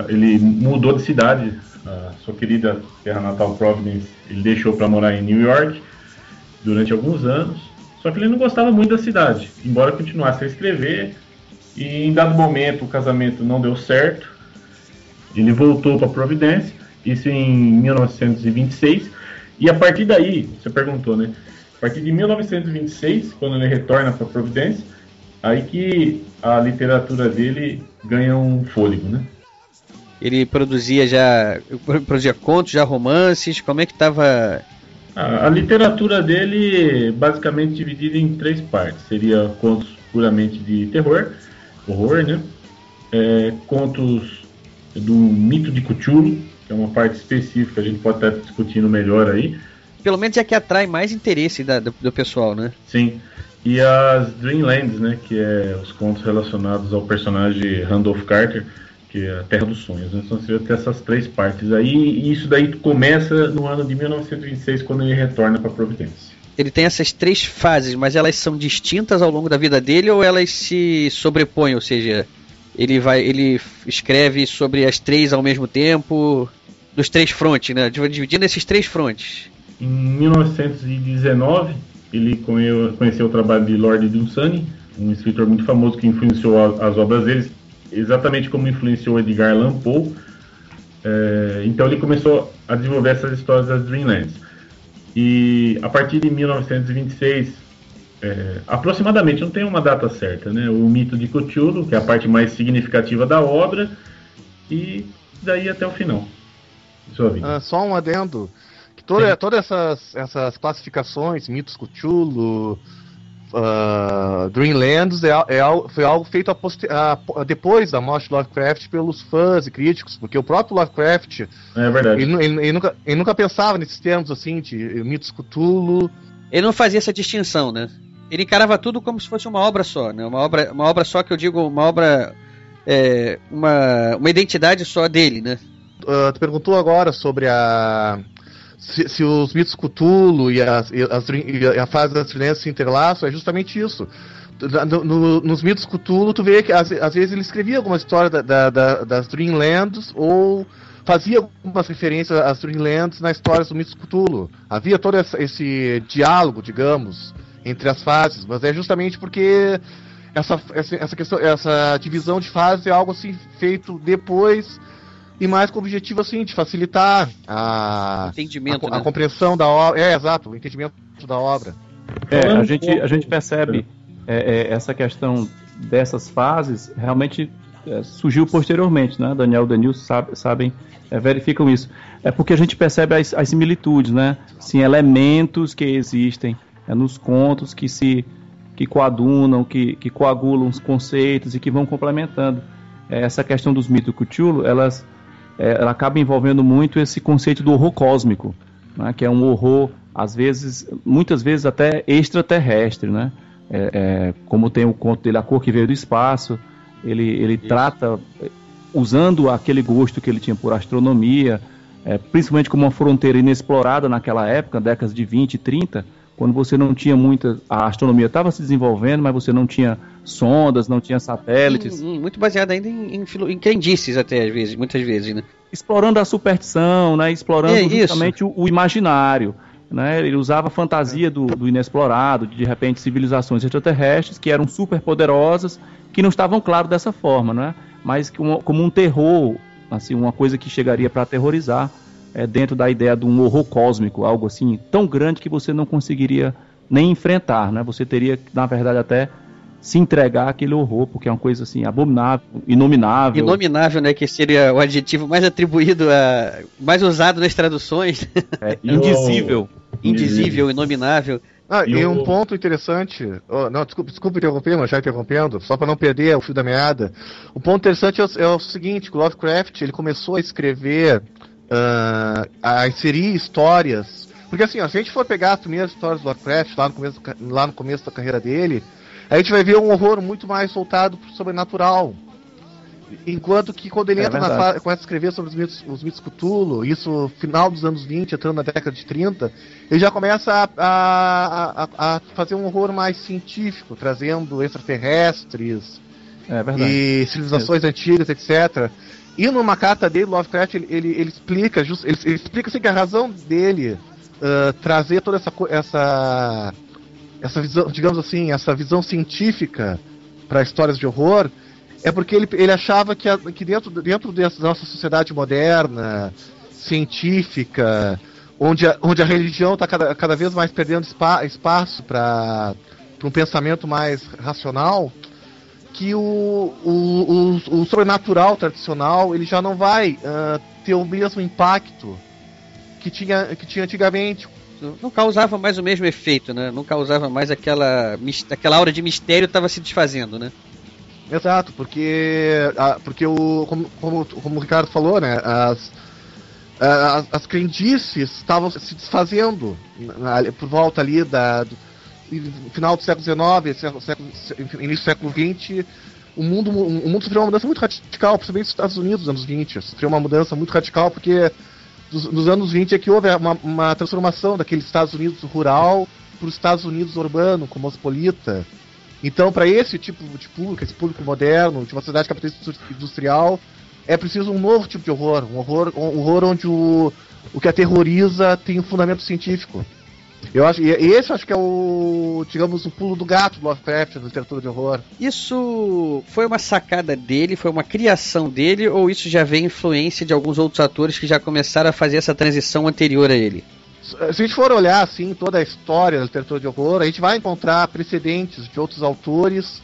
ele mudou de cidade, a sua querida terra natal Providence, ele deixou para morar em New York durante alguns anos. Só que ele não gostava muito da cidade, embora continuasse a escrever. E em dado momento o casamento não deu certo. Ele voltou para Providência, isso em 1926. E a partir daí, você perguntou, né? A partir de 1926, quando ele retorna para Providência, aí que a literatura dele ganha um fôlego, né? Ele produzia já produzia contos, já romances. Como é que estava a, a, literatura dele basicamente dividida em três partes. Seria contos puramente de terror, horror, né? É, contos do mito de Cthulhu, que é uma parte específica, a gente pode estar discutindo melhor aí. Pelo menos é que atrai mais interesse da, do, do pessoal, né? Sim. E as Dreamlands, né? Que é os contos relacionados ao personagem Randolph Carter que é a Terra dos Sonhos. Né? Então você vai ter essas três partes aí, e isso daí começa no ano de 1926, quando ele retorna para Providência. Ele tem essas três fases, mas elas são distintas ao longo da vida dele ou elas se sobrepõem? Ou seja, ele vai, ele escreve sobre as três ao mesmo tempo, dos três frontes, né? Dividindo esses três frontes. Em 1919, ele conheceu o trabalho de Lord Dunsany, um escritor muito famoso que influenciou as obras dele, exatamente como influenciou Edgar Allan Poe. É, então ele começou a desenvolver essas histórias das Dreamlands. E a partir de 1926, é, aproximadamente, não tem uma data certa, né? O mito de Cthulhu, que é a parte mais significativa da obra, e daí até o final. Ah, só um adendo. Que toda, todas essas, essas classificações, mitos Cthulhu, uh, Dreamlands é, é, foi algo feito a a, depois da morte de Lovecraft pelos fãs e críticos, porque o próprio Lovecraft é verdade. Ele, ele, ele, nunca, ele nunca pensava nesses termos assim de mitos Cthulhu. Ele não fazia essa distinção, né? Ele encarava tudo como se fosse uma obra só, né? Uma obra, uma obra só que eu digo, uma obra, é, uma, uma identidade só dele, né? Uh, tu perguntou agora sobre a se, se, os mitos Cthulhu e, as, e, as, e a fase das trilhas se interlaçam, é justamente isso. No, no, nos mitos Cthulhu, tu vê que às, às vezes ele escrevia alguma história da, da, da, das Dreamlands ou fazia algumas referências às Dreamlands na história do mitos Cthulhu. Havia todo esse, esse diálogo, digamos, entre as fases, mas é justamente porque essa, essa, essa, questão, essa divisão de fases é algo assim feito depois e mais com o objetivo assim de facilitar a, entendimento, a, né? a compreensão da obra. É, exato, o entendimento da obra. É, a gente, a gente percebe é, é, essa questão dessas fases realmente é, surgiu posteriormente, né? Daniel e Danil sabe, sabem, é, verificam isso. É porque a gente percebe as, as similitudes, né? Sim, elementos que existem é, nos contos que se que coadunam, que, que coagulam os conceitos e que vão complementando. É, essa questão dos mitos Cthulhu, elas é, ela acaba envolvendo muito esse conceito do horror cósmico, né, que é um horror, às vezes, muitas vezes até extraterrestre, né? É, é, como tem o conto dele, A Cor que Veio do Espaço, ele, ele trata, usando aquele gosto que ele tinha por astronomia, é, principalmente como uma fronteira inexplorada naquela época, décadas de 20 e 30, quando você não tinha muita. A astronomia estava se desenvolvendo, mas você não tinha sondas, não tinha satélites. Sim, muito baseado ainda em, em, em crendices, até às vezes, muitas vezes, né? Explorando a superstição, né? Explorando É, justamente o, o imaginário. Né? Ele usava a fantasia do, do inexplorado, de, de repente civilizações extraterrestres que eram super poderosas, que não estavam claro dessa forma, né? mas uma- como um terror, assim, uma coisa que chegaria para aterrorizar é, dentro da ideia de um horror cósmico, algo assim tão grande que você não conseguiria nem enfrentar, né? Você teria na verdade, até se entregar àquele horror, porque é uma coisa assim abominável, inominável. Inominável, né? Que seria o adjetivo mais atribuído a. mais usado nas traduções. É, indizível. Indizível, inominável. Ah, e, um ponto interessante. oh, não, desculpa, desculpa interromper, mas já interrompendo, só para não perder o fio da meada. O ponto interessante é o, é o seguinte: que o Lovecraft ele começou a escrever, a inserir histórias. Porque assim, ó, se a gente for pegar as primeiras histórias do Lovecraft lá no começo, lá no começo da carreira dele, a gente vai ver um horror muito mais voltado pro sobrenatural. Enquanto que quando ele É entra verdade. começa a escrever sobre os mitos, os mitos Cthulhu, isso final dos anos 20, entrando na década de 30, ele já começa a, a- a- a fazer um horror mais científico, trazendo extraterrestres É e civilizações antigas, etc. E numa carta dele, Lovecraft, ele, ele, ele explica, just, ele, ele explica assim, que a razão dele ah, trazer toda essa, essa, essa visão, digamos assim, essa visão científica para histórias de horror é porque ele, ele achava que, a- que dentro, dentro dessa nossa sociedade moderna, científica, onde a, onde a religião está cada, cada vez mais perdendo spa- espaço para um pensamento mais racional, que o, o, o, o sobrenatural tradicional ele já não vai ah, ter o mesmo impacto que tinha, que tinha antigamente. Não causava mais o mesmo efeito, né? Não causava mais aquela, aquela aura de mistério estava se desfazendo, né? Exato, porque, ah, porque o, como, como, como o Ricardo falou, né, as, as, as crendices estavam se desfazendo por volta ali da, final do século XIX, século, século, início do século XX, o mundo, o mundo sofreu uma mudança muito radical, principalmente nos Estados Unidos nos anos 20, sofreu uma mudança muito radical porque dos, nos anos 20 é que houve uma, uma transformação daquele Estados Unidos rural para os Estados Unidos urbano, cosmopolita. Então, para esse tipo de público, esse público moderno, de uma sociedade capitalista industrial, é preciso um novo tipo de horror, um horror, um horror onde o, o que aterroriza tem um fundamento científico. Eu acho, e esse acho que é o, digamos, o pulo do gato do Lovecraft na literatura de horror. Isso foi uma sacada dele, foi uma criação dele, ou isso já vem influência de alguns outros atores que já começaram a fazer essa transição anterior a ele? Se a gente for olhar assim toda a história da literatura de horror, a gente vai encontrar precedentes de outros autores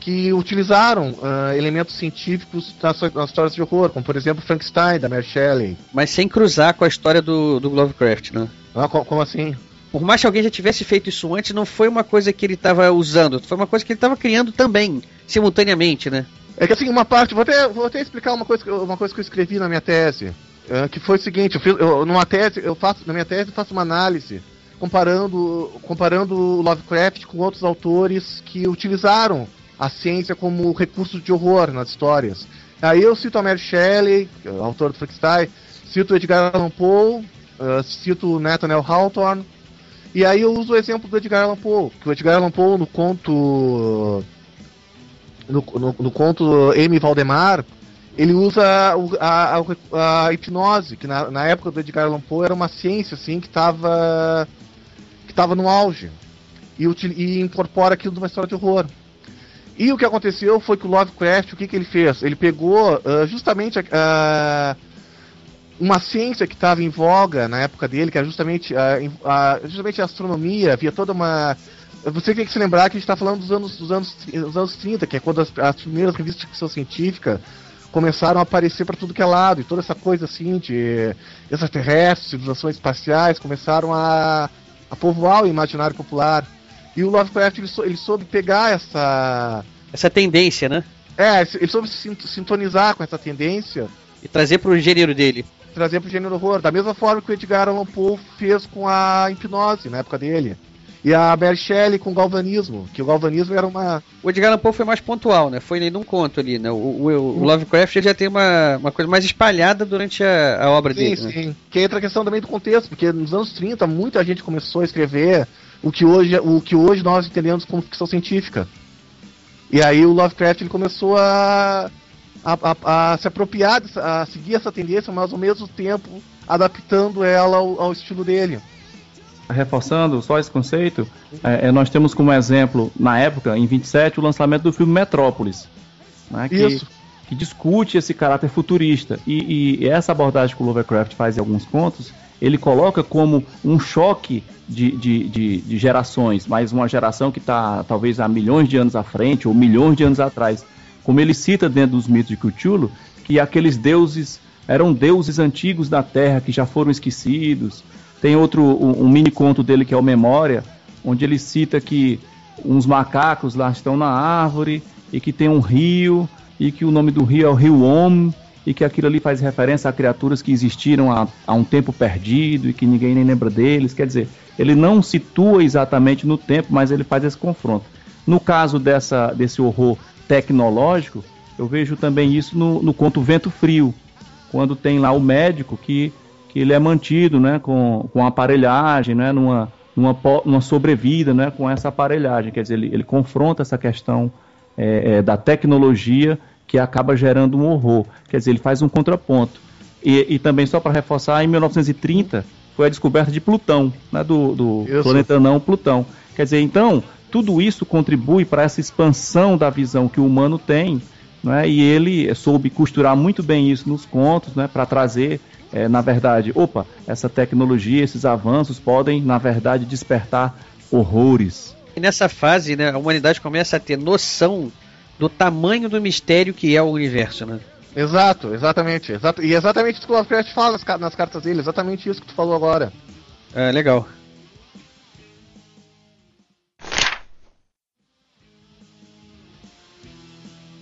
que utilizaram ah, elementos científicos nas, nas histórias de horror, como por exemplo Frankenstein da Mary Shelley. Mas sem cruzar com a história do, do Lovecraft, né? Ah, co- como assim? Por mais que alguém já tivesse feito isso antes, não foi uma coisa que ele estava usando, foi uma coisa que ele estava criando também, simultaneamente, né? É que assim, uma parte, vou até, vou até explicar uma coisa, uma coisa que eu escrevi na minha tese, eh, que foi o seguinte, eu fiz, eu, numa tese, eu faço, na minha tese eu faço uma análise comparando, comparando o Lovecraft com outros autores que utilizaram a ciência como recurso de horror nas histórias. Aí eu cito a Mary Shelley, o autor do Frankenstein, cito Edgar Allan Poe, eh, cito Nathaniel Hawthorne, e aí eu uso o exemplo do Edgar Allan Poe, que o Edgar Allan Poe no conto no, no, no conto M. Valdemar, ele usa a, a- a hipnose, que na, na época do Edgar Allan Poe era uma ciência assim que estava que estava no auge e, e incorpora aquilo numa história de horror. E o que aconteceu foi que o Lovecraft, o que, que ele fez? Ele pegou ah, justamente a- a- uma ciência que estava em voga na época dele, que era justamente a, a- justamente a astronomia, havia toda uma. Você tem que se lembrar que a gente está falando dos anos, dos, anos, dos anos 30, que é quando as, as primeiras revistas de ficção científica começaram a aparecer para tudo que é lado, e toda essa coisa assim de extraterrestres, civilizações espaciais começaram a, a povoar o imaginário popular. E o Lovecraft ele, sou- ele soube pegar essa. Essa tendência, né? É, ele soube se sint- sintonizar com essa tendência E trazer pro gênero dele. Trazer pro gênero horror, da mesma forma que o Edgar Allan Poe fez com a hipnose na época dele. E a Mary Shelley com o galvanismo, que o galvanismo era uma. O Edgar Allan Poe foi mais pontual, né? Foi num conto ali, né? O, o- o Lovecraft já tem uma, uma coisa mais espalhada durante a, a obra Sim, dele. né? sim. Que entra a questão também do contexto, porque nos anos 30 muita gente começou a escrever o que hoje, o que hoje nós entendemos como ficção científica. E aí o Lovecraft ele começou a, a, a, a se apropriar, a seguir essa tendência, mas ao mesmo tempo adaptando ela ao, ao estilo dele. Reforçando só esse conceito, é, é nós temos como exemplo, na época, em 27, o lançamento do filme Metrópolis. Né, que, que discute esse caráter futurista. E, e, essa abordagem que o Lovecraft faz em alguns pontos, ele coloca como um choque de, de, de, de gerações, mas uma geração que está talvez há milhões de anos à frente, ou milhões de anos atrás. Como ele cita dentro dos mitos de Cthulhu, que aqueles deuses eram deuses antigos da Terra que já foram esquecidos. Tem outro, um, um mini conto dele que é o Memória, onde ele cita que uns macacos lá estão na árvore e que tem um rio e que o nome do rio é o Rio Om e que aquilo ali faz referência a criaturas que existiram há, há um tempo perdido e que ninguém nem lembra deles. Quer dizer, ele não situa exatamente no tempo, mas ele faz esse confronto. No caso dessa, desse horror tecnológico, eu vejo também isso no, no conto Vento Frio, quando tem lá o médico que, que ele é mantido né, com, com aparelhagem, né, numa, numa, numa sobrevida né, com essa aparelhagem. Quer dizer, ele, ele confronta essa questão é, é, da tecnologia que acaba gerando um horror. Quer dizer, ele faz um contraponto. E, e também, só para reforçar, em 1930 foi a descoberta de Plutão, né, do, do planeta não Plutão. Quer dizer, então, tudo isso contribui para essa expansão da visão que o humano tem né? E ele soube costurar muito bem isso nos contos, né? Para trazer, é, na verdade, opa, essa tecnologia, esses avanços podem, na verdade, despertar horrores. E nessa fase, né, a humanidade começa a ter noção do tamanho do mistério que é o universo, né? Exato, exatamente. Exato, e exatamente isso que o Lovecraft fala nas, nas cartas dele, exatamente isso que tu falou agora. É, legal.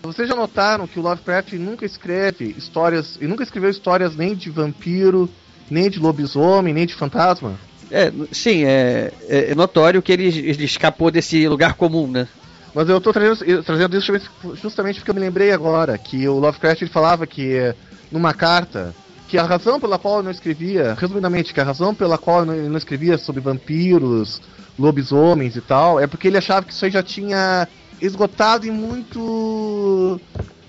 Vocês já notaram que o Lovecraft nunca escreve histórias. E nunca escreveu histórias nem de vampiro, nem de lobisomem, nem de fantasma? É, sim, é, é, é notório que ele, ele, escapou desse lugar comum, né? Mas eu tô trazendo, trazendo isso justamente porque eu me lembrei agora que o Lovecraft ele falava que numa carta que a razão pela qual eu não escrevia, resumidamente, que a razão pela qual eu não escrevia sobre vampiros, lobisomens e tal, é porque ele achava que isso aí já tinha esgotado e muito.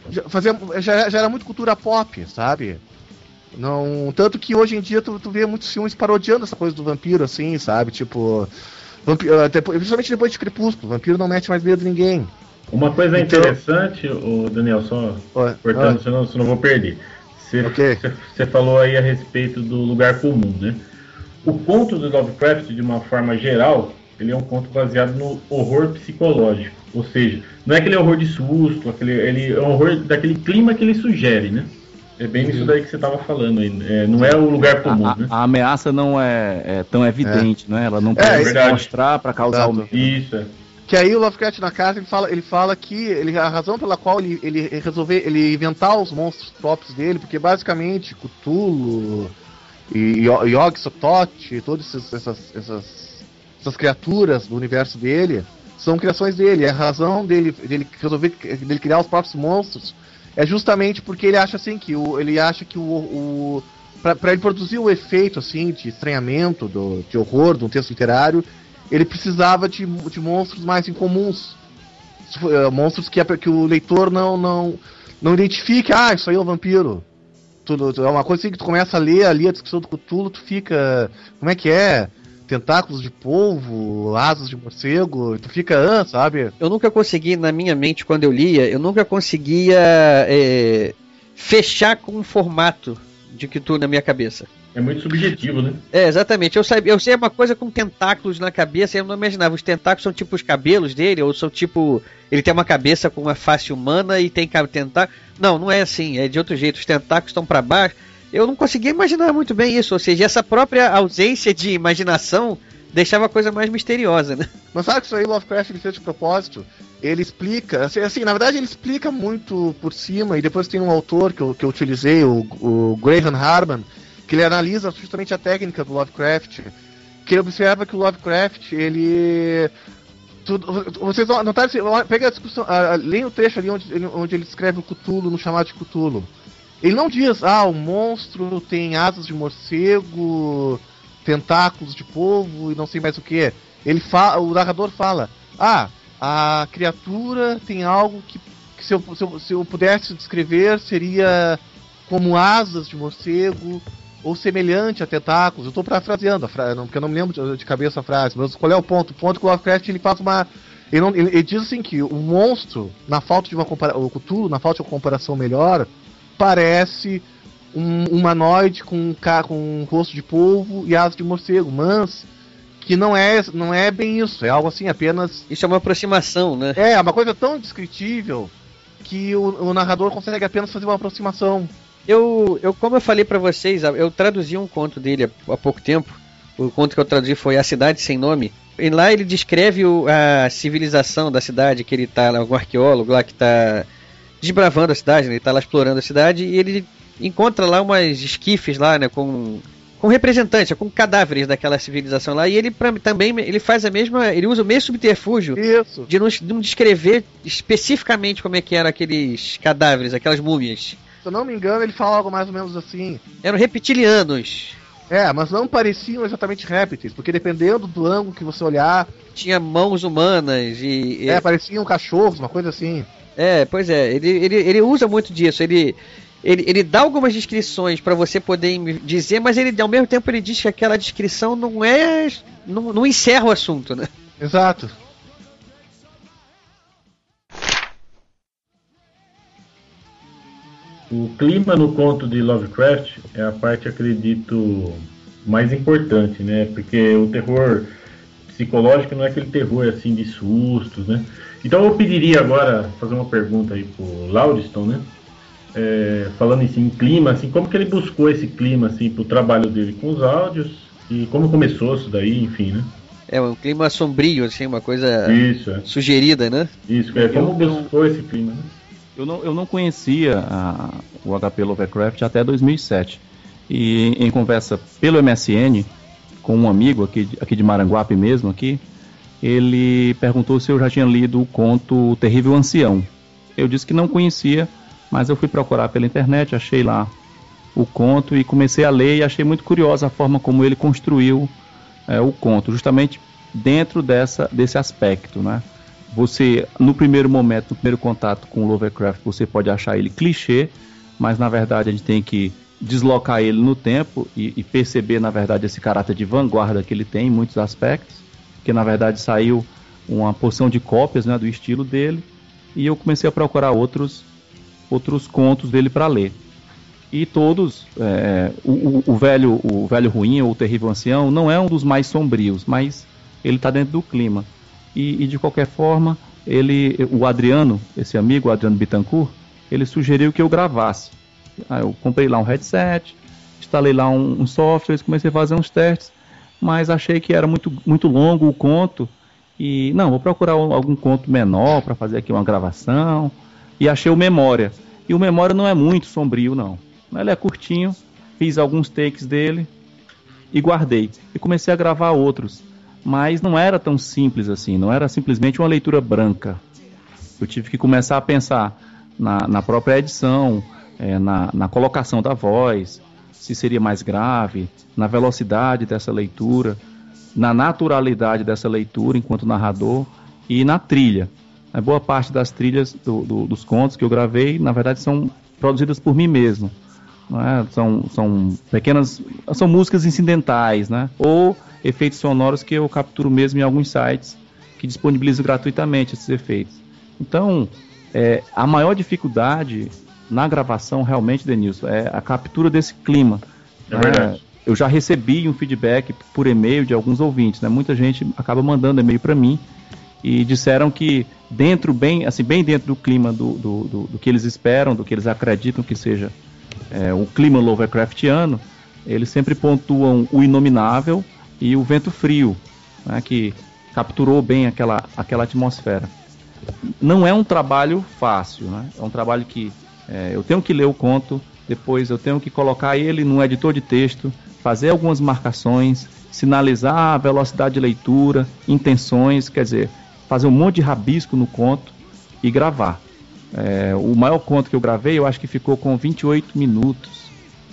Já, fazia, já, já era muito cultura pop, sabe? Não, tanto que hoje em dia tu, tu vê muitos filmes parodiando essa coisa do vampiro, assim, sabe? Tipo. Vampiro, eh, depois, principalmente depois de Crepúsculo, vampiro não mete mais medo de ninguém. Uma coisa então, interessante, o Daniel, só cortando, senão, senão vou perder. Você okay. falou aí a respeito do lugar comum, né? O conto do Lovecraft, de uma forma geral, ele é um conto baseado no horror psicológico. Ou seja, não é aquele horror de susto, aquele, ele é um horror daquele clima que ele sugere, né? É bem isso daí que você estava falando aí. É, não é o lugar comum, a, né? A ameaça não é, é tão evidente, é. né? Ela não é, pode é, mostrar para causar o medo. Isso, é. Que aí o Lovecraft na casa ele fala, ele fala que ele, a razão pela qual ele, ele resolveu ele inventar os monstros próprios dele, porque basicamente Cthulhu e Yog Sothoth, todas essas, essas, essas criaturas do universo dele, são criações dele. A razão dele, dele resolver dele criar os próprios monstros é justamente porque ele acha assim que o, ele acha que o, o para ele produzir o efeito assim de estranhamento, do, de horror de um texto literário, ele precisava de, de monstros mais incomuns, uh, monstros que, que o leitor não não não identifique. Ah, isso aí é um vampiro. Tudo, é uma coisa assim que tu começa a ler ali a descrição do Cthulhu, tu fica. Como é que é? Tentáculos de polvo, asas de morcego, tu fica, ah, sabe? Eu nunca consegui, na minha mente, quando eu lia, eu nunca conseguia é, fechar com um formato de que tu na minha cabeça. É muito subjetivo, né? É, exatamente. Eu, sabia, eu sei uma coisa com tentáculos na cabeça e eu não imaginava. Os tentáculos são tipo os cabelos dele, ou são tipo. Ele tem uma cabeça com uma face humana e tem tentáculos. Não, não é assim, é de outro jeito. Os tentáculos estão para baixo eu não conseguia imaginar muito bem isso. Ou seja, essa própria ausência de imaginação deixava a coisa mais misteriosa, né? Mas sabe que isso aí Lovecraft ele fez de propósito? Ele explica, assim, assim, na verdade ele explica muito por cima, e depois tem um autor que eu, que eu utilizei, o, o Graham Harman, que ele analisa justamente a técnica do Lovecraft, que ele observa que o Lovecraft, ele... Tudo, vocês notaram, pega a discussão, leia o trecho ali onde, onde ele escreve o Cthulhu no chamado de Cthulhu. Ele não diz, ah, o monstro tem asas de morcego, tentáculos de polvo e não sei mais o que. ele fa o narrador fala: Ah, a criatura tem algo que, que se, eu, se, eu, se eu pudesse descrever seria como asas de morcego ou semelhante a tentáculos. Eu estou parafraseando a porque eu não me lembro de, cabeça a frase, mas qual é o ponto? O ponto é que o Lovecraft ele faz uma. Ele, não, ele, diz assim que o monstro, na falta de uma comparação. O Cthulhu, na falta de uma comparação melhor, parece um humanoide com, com um rosto de polvo e asas de morcego, mas que não é, não é bem isso, é algo assim apenas. Isso é uma aproximação, né? É, é uma coisa tão descritível que o, o narrador consegue apenas fazer uma aproximação. Eu, eu como eu falei para vocês, eu traduzi um conto dele há, há, pouco tempo. O conto que eu traduzi foi A Cidade Sem Nome. E lá ele descreve o, a civilização da cidade, que ele tá, algum arqueólogo lá que tá desbravando a cidade, né? ele tá lá explorando a cidade e ele encontra lá umas esquifes lá, né, com com representantes, com cadáveres daquela civilização lá, e ele pra, também ele faz a mesma, ele usa o mesmo subterfúgio Isso. de não, de não descrever especificamente como é que eram aqueles cadáveres, aquelas múmias. Se eu não me engano, ele fala algo mais ou menos assim. Eram reptilianos. É, mas não pareciam exatamente répteis, porque dependendo do ângulo que você olhar. Tinha mãos humanas e. É, pareciam cachorros, uma coisa assim. É, pois é, ele, ele, ele usa muito disso. Ele, ele, ele dá algumas descrições para você poder dizer, mas ele ao mesmo tempo ele diz que aquela descrição não é. não, não encerra o assunto, né? Exato. O clima no conto de Lovecraft é a parte, acredito, mais importante, né? Porque o terror psicológico não é aquele terror assim de sustos, né? Então eu pediria agora fazer uma pergunta aí pro Lauriston, né? É, falando assim, em clima, assim, como que ele buscou esse clima assim pro trabalho dele com os áudios e como começou isso daí, enfim, né? É um clima sombrio, assim, uma coisa isso, é. sugerida, né? Isso, é, como eu, buscou esse clima, né? Eu não, eu não conhecia a, o HP Lovecraft até 2007. E em conversa pelo MSN com um amigo aqui, aqui de Maranguape mesmo, aqui, ele perguntou se eu já tinha lido o conto Terrível Ancião. Eu disse que não conhecia, mas eu fui procurar pela internet, achei lá o conto e comecei a ler e achei muito curiosa a forma como ele construiu é, o conto, justamente dentro dessa, desse aspecto, né? Você, no primeiro momento, no primeiro contato com o Lovecraft, você pode achar ele clichê, mas na verdade a gente tem que deslocar ele no tempo e, e perceber, na verdade, esse caráter de vanguarda que ele tem em muitos aspectos, que na verdade saiu uma porção de cópias né, do estilo dele, e eu comecei a procurar outros outros contos dele para ler. E todos, é, o, o, velho o velho ruim ou o terrível ancião não é um dos mais sombrios, mas ele está dentro do clima. E, e, de qualquer forma, ele, o Adriano, esse amigo, o Adriano Bittencourt, ele sugeriu que eu gravasse. Aí eu comprei lá um headset, instalei lá um, um software, comecei a fazer uns testes, mas achei que era muito, muito longo o conto e não, vou procurar algum conto menor para fazer aqui uma gravação e achei o Memória. E o Memória não é muito sombrio, não. Ele é curtinho, fiz alguns takes dele e guardei. E comecei a gravar outros. Mas não era tão simples assim, não era simplesmente uma leitura branca. Eu tive que começar a pensar na, na própria edição, é, na, na colocação da voz, se seria mais grave, na velocidade dessa leitura, na naturalidade dessa leitura enquanto narrador e na trilha. A boa parte das trilhas do, do, dos contos que eu gravei, na verdade, são produzidas por mim mesmo. É? São, são pequenas. São músicas incidentais, né? Ou efeitos sonoros que eu capturo mesmo em alguns sites que disponibilizam gratuitamente esses efeitos. Então, é, a maior dificuldade na gravação, realmente, Denilson, é a captura desse clima. É né? verdade. Eu já recebi um feedback por e-mail de alguns ouvintes, né? Muita gente acaba mandando e-mail para mim e disseram que dentro bem assim bem dentro do clima do, do, do, do que eles esperam do que eles acreditam que seja é, o clima Lovecraftiano eles sempre pontuam o inominável e o vento frio né, que capturou bem aquela, aquela atmosfera não é um trabalho fácil né? é um trabalho que é, eu tenho que ler o conto depois eu tenho que colocar ele num editor de texto fazer algumas marcações sinalizar a velocidade de leitura intenções quer dizer fazer um monte de rabisco no conto e gravar. É, o maior conto que eu gravei, eu acho que ficou com 28 minutos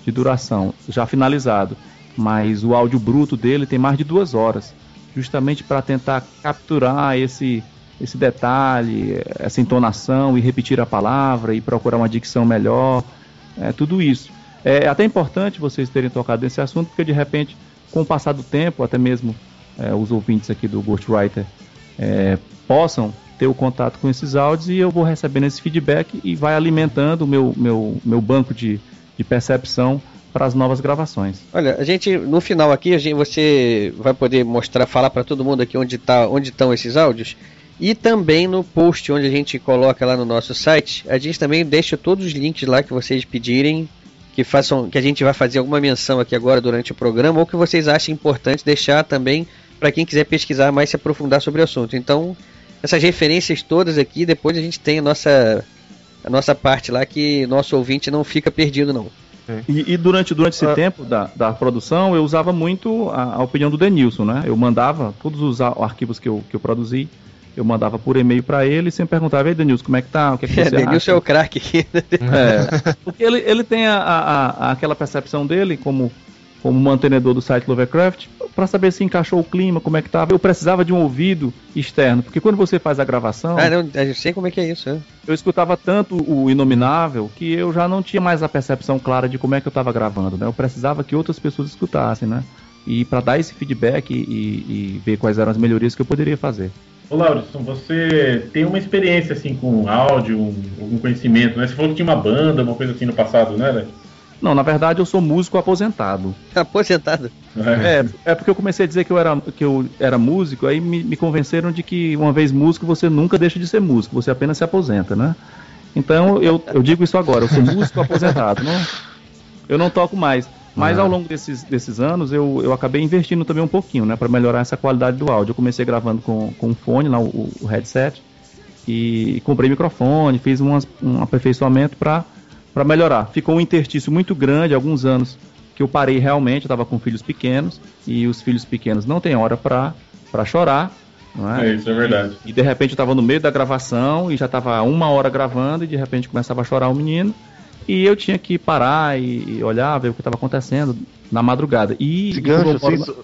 de duração, já finalizado. Mas o áudio bruto dele tem mais de duas horas. justamente para tentar capturar esse, esse detalhe, essa entonação e repetir a palavra e procurar uma dicção melhor, é, tudo isso. É até importante vocês terem tocado nesse assunto, porque de repente, com o passar do tempo, até mesmo é, os ouvintes aqui do Ghostwriter é, possam ter o contato com esses áudios e eu vou recebendo esse feedback e vai alimentando o meu, meu, meu banco de, de percepção para as novas gravações. Olha, a gente no final aqui a gente, você vai poder mostrar, falar para todo mundo aqui onde tá, onde estão esses áudios e também no post onde a gente coloca lá no nosso site, a gente também deixa todos os links lá que vocês pedirem que façam, que a gente vai fazer alguma menção aqui agora durante o programa ou que vocês achem importante deixar também para quem quiser pesquisar mais se aprofundar sobre o assunto. Então, essas referências todas aqui, depois a gente tem a nossa a nossa parte lá que nosso ouvinte não fica perdido não. E, e, durante, durante esse ah. tempo da, da produção, eu usava muito a, a, opinião do Denilson, né? Eu mandava todos os arquivos que eu, que eu produzi, eu mandava por e-mail para ele e sempre perguntava, ei Denilson, como é que tá? O que, é que você Denilson acha? é o craque aqui. é, porque ele, ele tem a, a, aquela percepção dele como como mantenedor do site Lovecraft, para saber se encaixou o clima, como é que tava. Eu precisava de um ouvido externo, porque quando você faz a gravação. Ah, não, eu sei como é que é isso. É. Eu escutava tanto o Inominável que eu já não tinha mais a percepção clara de como é que eu estava gravando, né? Eu precisava que outras pessoas escutassem, né? E para dar esse feedback e, e, ver quais eram as melhorias que eu poderia fazer. Ô Lauriston, você tem uma experiência assim com áudio, um, algum conhecimento, né? Você falou que tinha uma banda, uma coisa assim no passado, né, né? Não, na verdade eu sou músico aposentado. Aposentado? É, é porque eu comecei a dizer que eu era, que eu era músico, aí me, me convenceram de que uma vez músico você nunca deixa de ser músico, você apenas se aposenta, né? Então eu, eu digo isso agora, eu sou músico aposentado, não, eu não toco mais. Mas ao longo desses, desses anos eu, eu acabei investindo também um pouquinho, né, para melhorar essa qualidade do áudio. Eu comecei gravando com, com um fone, lá, o, o headset, e, comprei microfone, fiz umas, um aperfeiçoamento para melhorar. Ficou um interstício muito grande, alguns anos que eu parei realmente, eu estava com filhos pequenos e os filhos pequenos não têm hora para chorar. É? é? isso é verdade. E, e de repente eu estava no meio da gravação e já estava uma hora gravando e de repente começava a chorar o menino e eu tinha que parar e, olhar, ver o que estava acontecendo na madrugada. E, gancho, como eu moro, assim,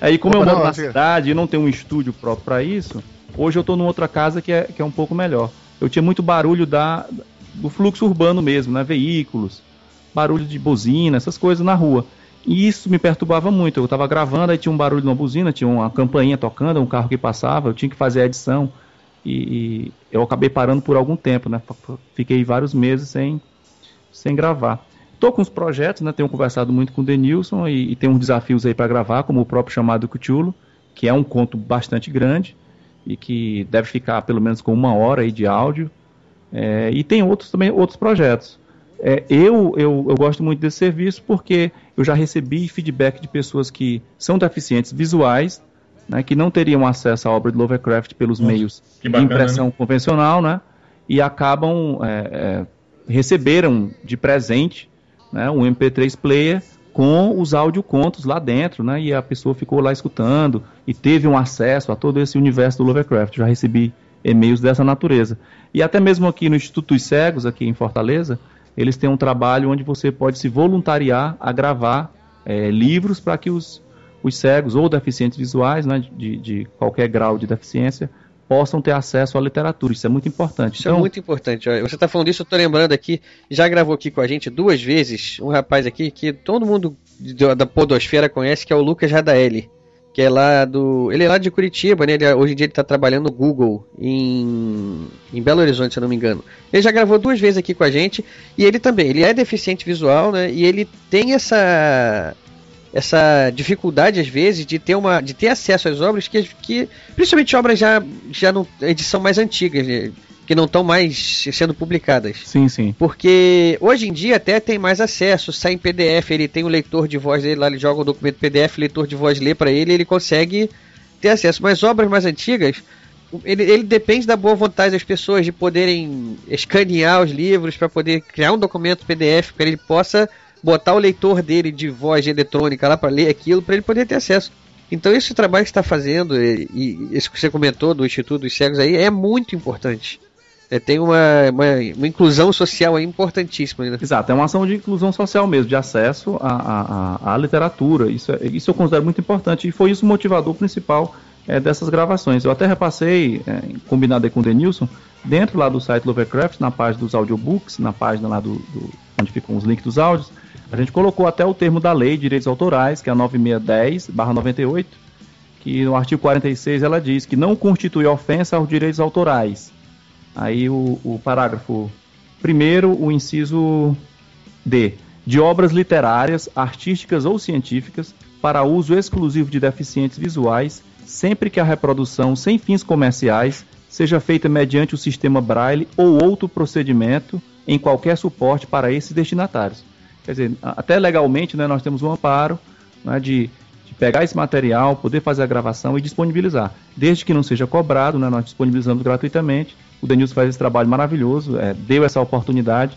é, como eu moro na cidade e não tenho um estúdio próprio para isso, hoje eu estou numa outra casa que é, que é um pouco melhor. Eu tinha muito barulho da, do fluxo urbano mesmo, né? Veículos, barulho de buzina, essas coisas na rua. E isso me perturbava muito. Eu estava gravando, aí tinha um barulho de uma buzina, tinha uma campainha tocando, um carro que passava, eu tinha que fazer a edição. E, e eu acabei parando por algum tempo, né? Fiquei vários meses sem, sem gravar. Estou com os projetos, né? Tenho conversado muito com o Denilson e, e tem uns desafios aí para gravar, como o próprio chamado Cthulhu, que é um conto bastante grande e que deve ficar pelo menos com uma hora aí de áudio. É, e tem outros também outros projetos. É, eu, eu, eu gosto muito desse serviço porque eu já recebi feedback de pessoas que são deficientes visuais, né, que não teriam acesso à obra de Lovecraft pelos Nossa, meios bacana, de impressão né? convencional, né, e acabam é, é receberam de presente né, um MP3 player com os audiocontos lá dentro, né, e a pessoa ficou lá escutando e teve um acesso a todo esse universo do Lovecraft. Já recebi e-mails dessa natureza. E até mesmo aqui no Instituto dos Cegos, aqui em Fortaleza, eles têm um trabalho onde você pode se voluntariar a gravar é, livros para que os, os cegos ou deficientes visuais, né, de, de qualquer grau de deficiência, possam ter acesso à literatura. Isso é muito importante. Isso é então... é muito importante. Você está falando disso, eu estou lembrando aqui, já gravou aqui com a gente duas vezes um rapaz aqui que todo mundo da podosfera conhece, que é o Lucas Radaeli que é lá do. Ele é lá de Curitiba, né? Ele, hoje em dia ele tá trabalhando no Google em, em Belo Horizonte, se eu não me engano. Ele já gravou duas vezes aqui com a gente e ele também, ele é deficiente visual, né? E ele tem essa essa dificuldade às vezes de ter uma de ter acesso às obras que, que principalmente obras já já não edição mais antigas, né? que não estão mais sendo publicadas. Sim, sim. Porque hoje em dia até tem mais acesso, sai em PDF, ele tem o um leitor de voz dele lá, ele joga o documento PDF, o leitor de voz lê para ele, ele consegue ter acesso. Mas obras mais antigas, ele, ele depende da boa vontade das pessoas de poderem escanear os livros para poder criar um documento PDF para ele possa botar o leitor dele de voz eletrônica lá para ler aquilo, para ele poder ter acesso. Então esse trabalho que está fazendo e, e esse que você comentou do Instituto dos Cegos aí é muito importante. É, tem uma, uma, uma, inclusão social importantíssima. Né? Exato, é uma ação de inclusão social mesmo, de acesso à, à, à literatura. Isso, é, isso eu considero muito importante e foi isso o motivador principal é, dessas gravações. Eu até repassei, é, combinado com o Denilson, dentro lá do site Lovecraft, na página dos audiobooks, na página lá do, do onde ficam os links dos áudios, a gente colocou até o termo da lei de direitos autorais, que é a 9610-98, que no artigo 46 ela diz que não constitui ofensa aos direitos autorais. Aí o, o parágrafo primeiro, o inciso D, de obras literárias, artísticas ou científicas para uso exclusivo de deficientes visuais, sempre que a reprodução sem fins comerciais seja feita mediante o sistema Braille ou outro procedimento em qualquer suporte para esses destinatários. Quer dizer, até legalmente né, nós temos um amparo né, de, de, pegar esse material, poder fazer a gravação e disponibilizar. Desde que não seja cobrado, né, nós disponibilizamos gratuitamente. O Denilson faz esse trabalho maravilhoso, é, deu essa oportunidade,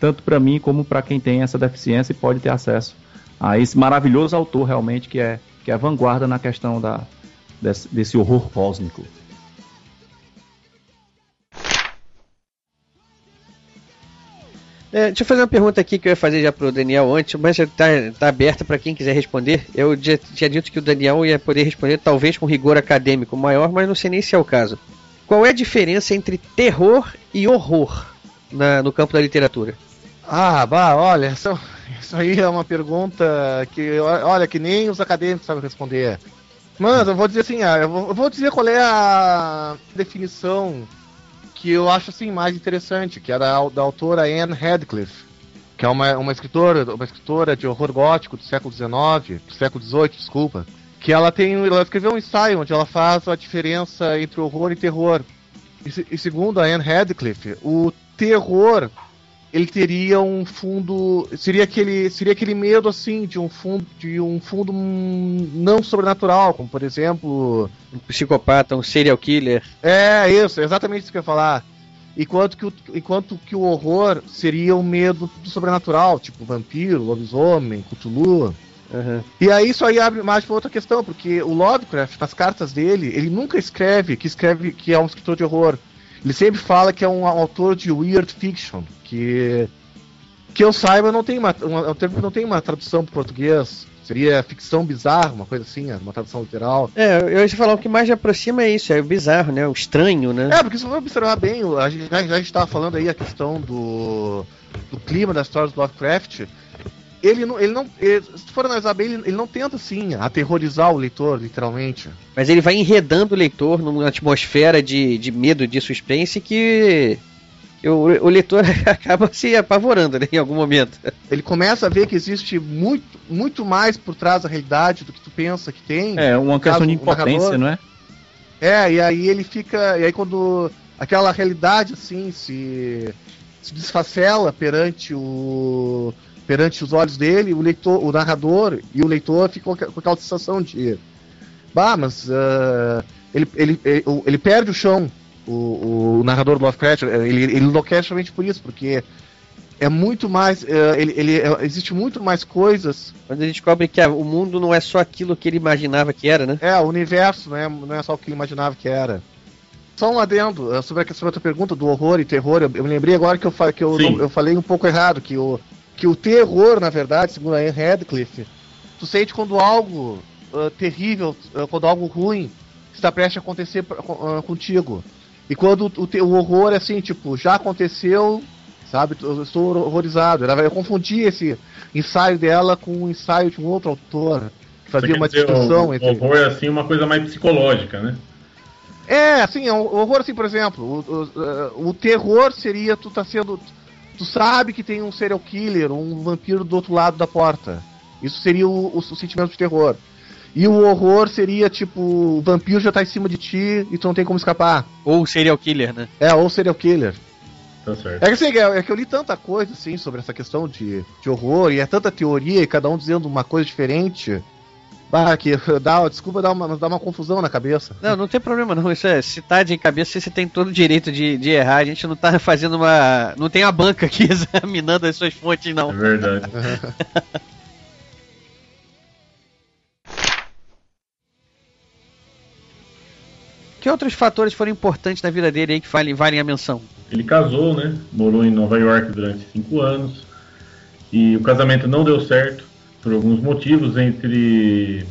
tanto para mim como para quem tem essa deficiência e pode ter acesso a esse maravilhoso autor realmente que é, que é a vanguarda na questão da, desse, desse horror cósmico. É, deixa eu fazer uma pergunta aqui que eu ia fazer já pro Daniel antes, mas está tá aberta para quem quiser responder. Eu já tinha dito que o Daniel ia poder responder, talvez com rigor acadêmico maior, mas não sei nem se é o caso. Qual é a diferença entre terror e horror na, no campo da literatura? Ah, bah, olha, isso, isso aí é uma pergunta que, olha, que nem os acadêmicos sabem responder. Mas eu vou dizer assim, ah, eu vou dizer qual é a definição que eu acho assim mais interessante, que é da, da autora Anne Radcliffe, que é uma, uma escritora, uma escritora de horror gótico do século XIX, do século XVIII, desculpa, que ela tem, ela escreveu um ensaio onde ela faz a diferença entre horror e terror. E, e segundo a Anne Radcliffe, o terror ele teria um fundo, seria aquele, seria aquele medo assim de um fundo, de um fundo não sobrenatural, como por exemplo, um psicopata, um serial killer. É, isso, exatamente isso que eu ia falar. Enquanto que, o, enquanto que o horror seria o medo do sobrenatural, tipo vampiro, lobisomem, Cthulhu. Uhum. E aí isso aí abre mais para outra questão, porque o Lovecraft, nas cartas dele, ele nunca escreve que escreve que é um escritor de horror. Ele sempre fala que é um autor de weird fiction, que que eu saiba não tem uma, uma, é não tem uma tradução para português. Seria ficção bizarra, uma coisa assim, uma tradução literal. É, eu ia falar o que mais aproxima é isso, é o bizarro, né? O estranho, né? É, porque se for observar bem, a gente já estava falando aí a questão do, do clima das histórias do Lovecraft ele não, ele não ele, se for analisar bem, ele, ele, não tenta assim aterrorizar o leitor, literalmente. Mas ele vai enredando o leitor numa atmosfera de, de medo, de suspense que o, o leitor acaba se apavorando né, em algum momento. Ele começa a ver que existe muito, muito mais por trás da realidade do que tu pensa que tem. É, uma questão de impotência, não é? É, e aí ele fica. E aí quando aquela realidade assim se, se desfacela perante o perante os olhos dele, o leitor, o narrador e o leitor ficam com aquela sensação de bah, mas uh, ele, ele, ele, ele, perde o chão, o, o narrador do Lovecraft, ele, ele enlouquece justamente por isso, porque é muito mais. Uh, ele, ele, é, existe muito mais coisas. Quando ele descobre que o mundo não é só aquilo que ele imaginava que era, né? É, o universo não é, não é só o que ele imaginava que era. Só um adendo sobre a, sobre a tua pergunta do horror e terror. Eu, eu me lembrei agora que eu, que eu, eu falei um pouco errado, que o, que o terror, na verdade, segundo a Anne Radcliffe, tu sente quando algo uh, terrível, uh, quando algo ruim está prestes a acontecer uh, contigo. E quando o, o, o, horror é assim, tipo, já aconteceu, sabe? Eu estou horrorizado. Ela, eu confundi esse ensaio dela com o um ensaio de um outro autor que fazia uma discussão o, entre. O horror é assim uma coisa mais psicológica, né? É, assim, o horror, assim, por exemplo, o, o, o terror seria tu tá sendo tu sabe que tem um serial killer, um vampiro do outro lado da porta. Isso seria o, o, o sentimento de terror. E o horror seria tipo, o vampiro já tá em cima de ti e tu não tem como escapar. Ou serial killer, né? É, ou serial killer. Tá certo. É que, assim, é, é que eu li tanta coisa assim sobre essa questão de, de horror e é tanta teoria e cada um dizendo uma coisa diferente ah, que dá, desculpa dar uma, dá uma confusão na cabeça. Não, não tem problema não. Isso é, se tá de cabeça, você tem todo o direito de, de errar. A gente não tá fazendo uma. Não tem a banca aqui examinando as suas fontes, não. É verdade. que outros fatores foram importantes na vida dele aí que valem, valem a menção? ele casou, né? Morou em Nova York durante cinco anos e o casamento não deu certo por alguns motivos, entre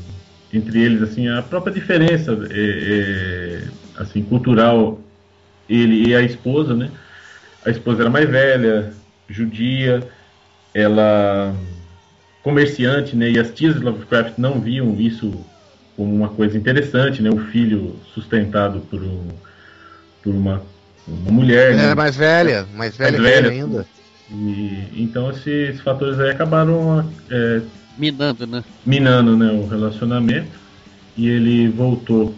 entre eles assim a própria diferença é, é, assim cultural ele e a esposa, né? A esposa era mais velha, judia, ela comerciante, né? E as tias de Lovecraft não viam isso como uma coisa interessante, né? O filho sustentado por, um, por uma, uma mulher. Ela né? era mais velha, mais velha, Mais velha. ainda. E, então esses fatores aí acabaram é, Minando, né? minando né, o relacionamento e ele voltou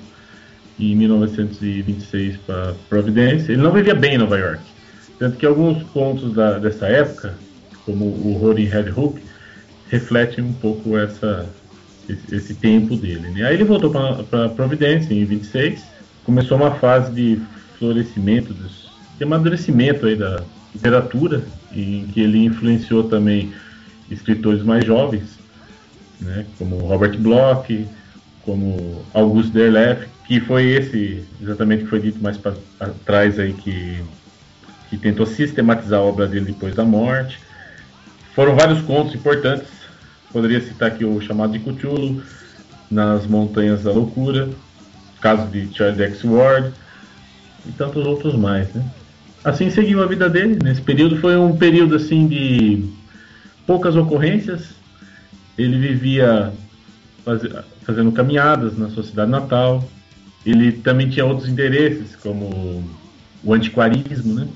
em 1926 para Providência. Ele não vivia bem em Nova York, tanto que alguns pontos da, dessa época, como o em Red Hook, refletem um pouco essa, esse, esse tempo dele. Né? Aí ele voltou para Providência em 26, começou uma fase de florescimento, de amadurecimento aí da literatura, em que ele influenciou também escritores mais jovens, né, como Robert Bloch, como Auguste Derleth, que foi esse exatamente que foi dito mais para trás aí que que tentou sistematizar a obra dele depois da morte. Foram vários contos importantes. Poderia citar aqui o chamado de Cthulhu, Nas Montanhas da Loucura, caso de Charles X. Ward e tantos outros mais, né? Assim seguiu a vida dele. Nesse período foi um período assim de poucas ocorrências. Ele vivia faze- fazendo caminhadas na sua cidade natal. Ele também tinha outros interesses, como o antiquarismo, né?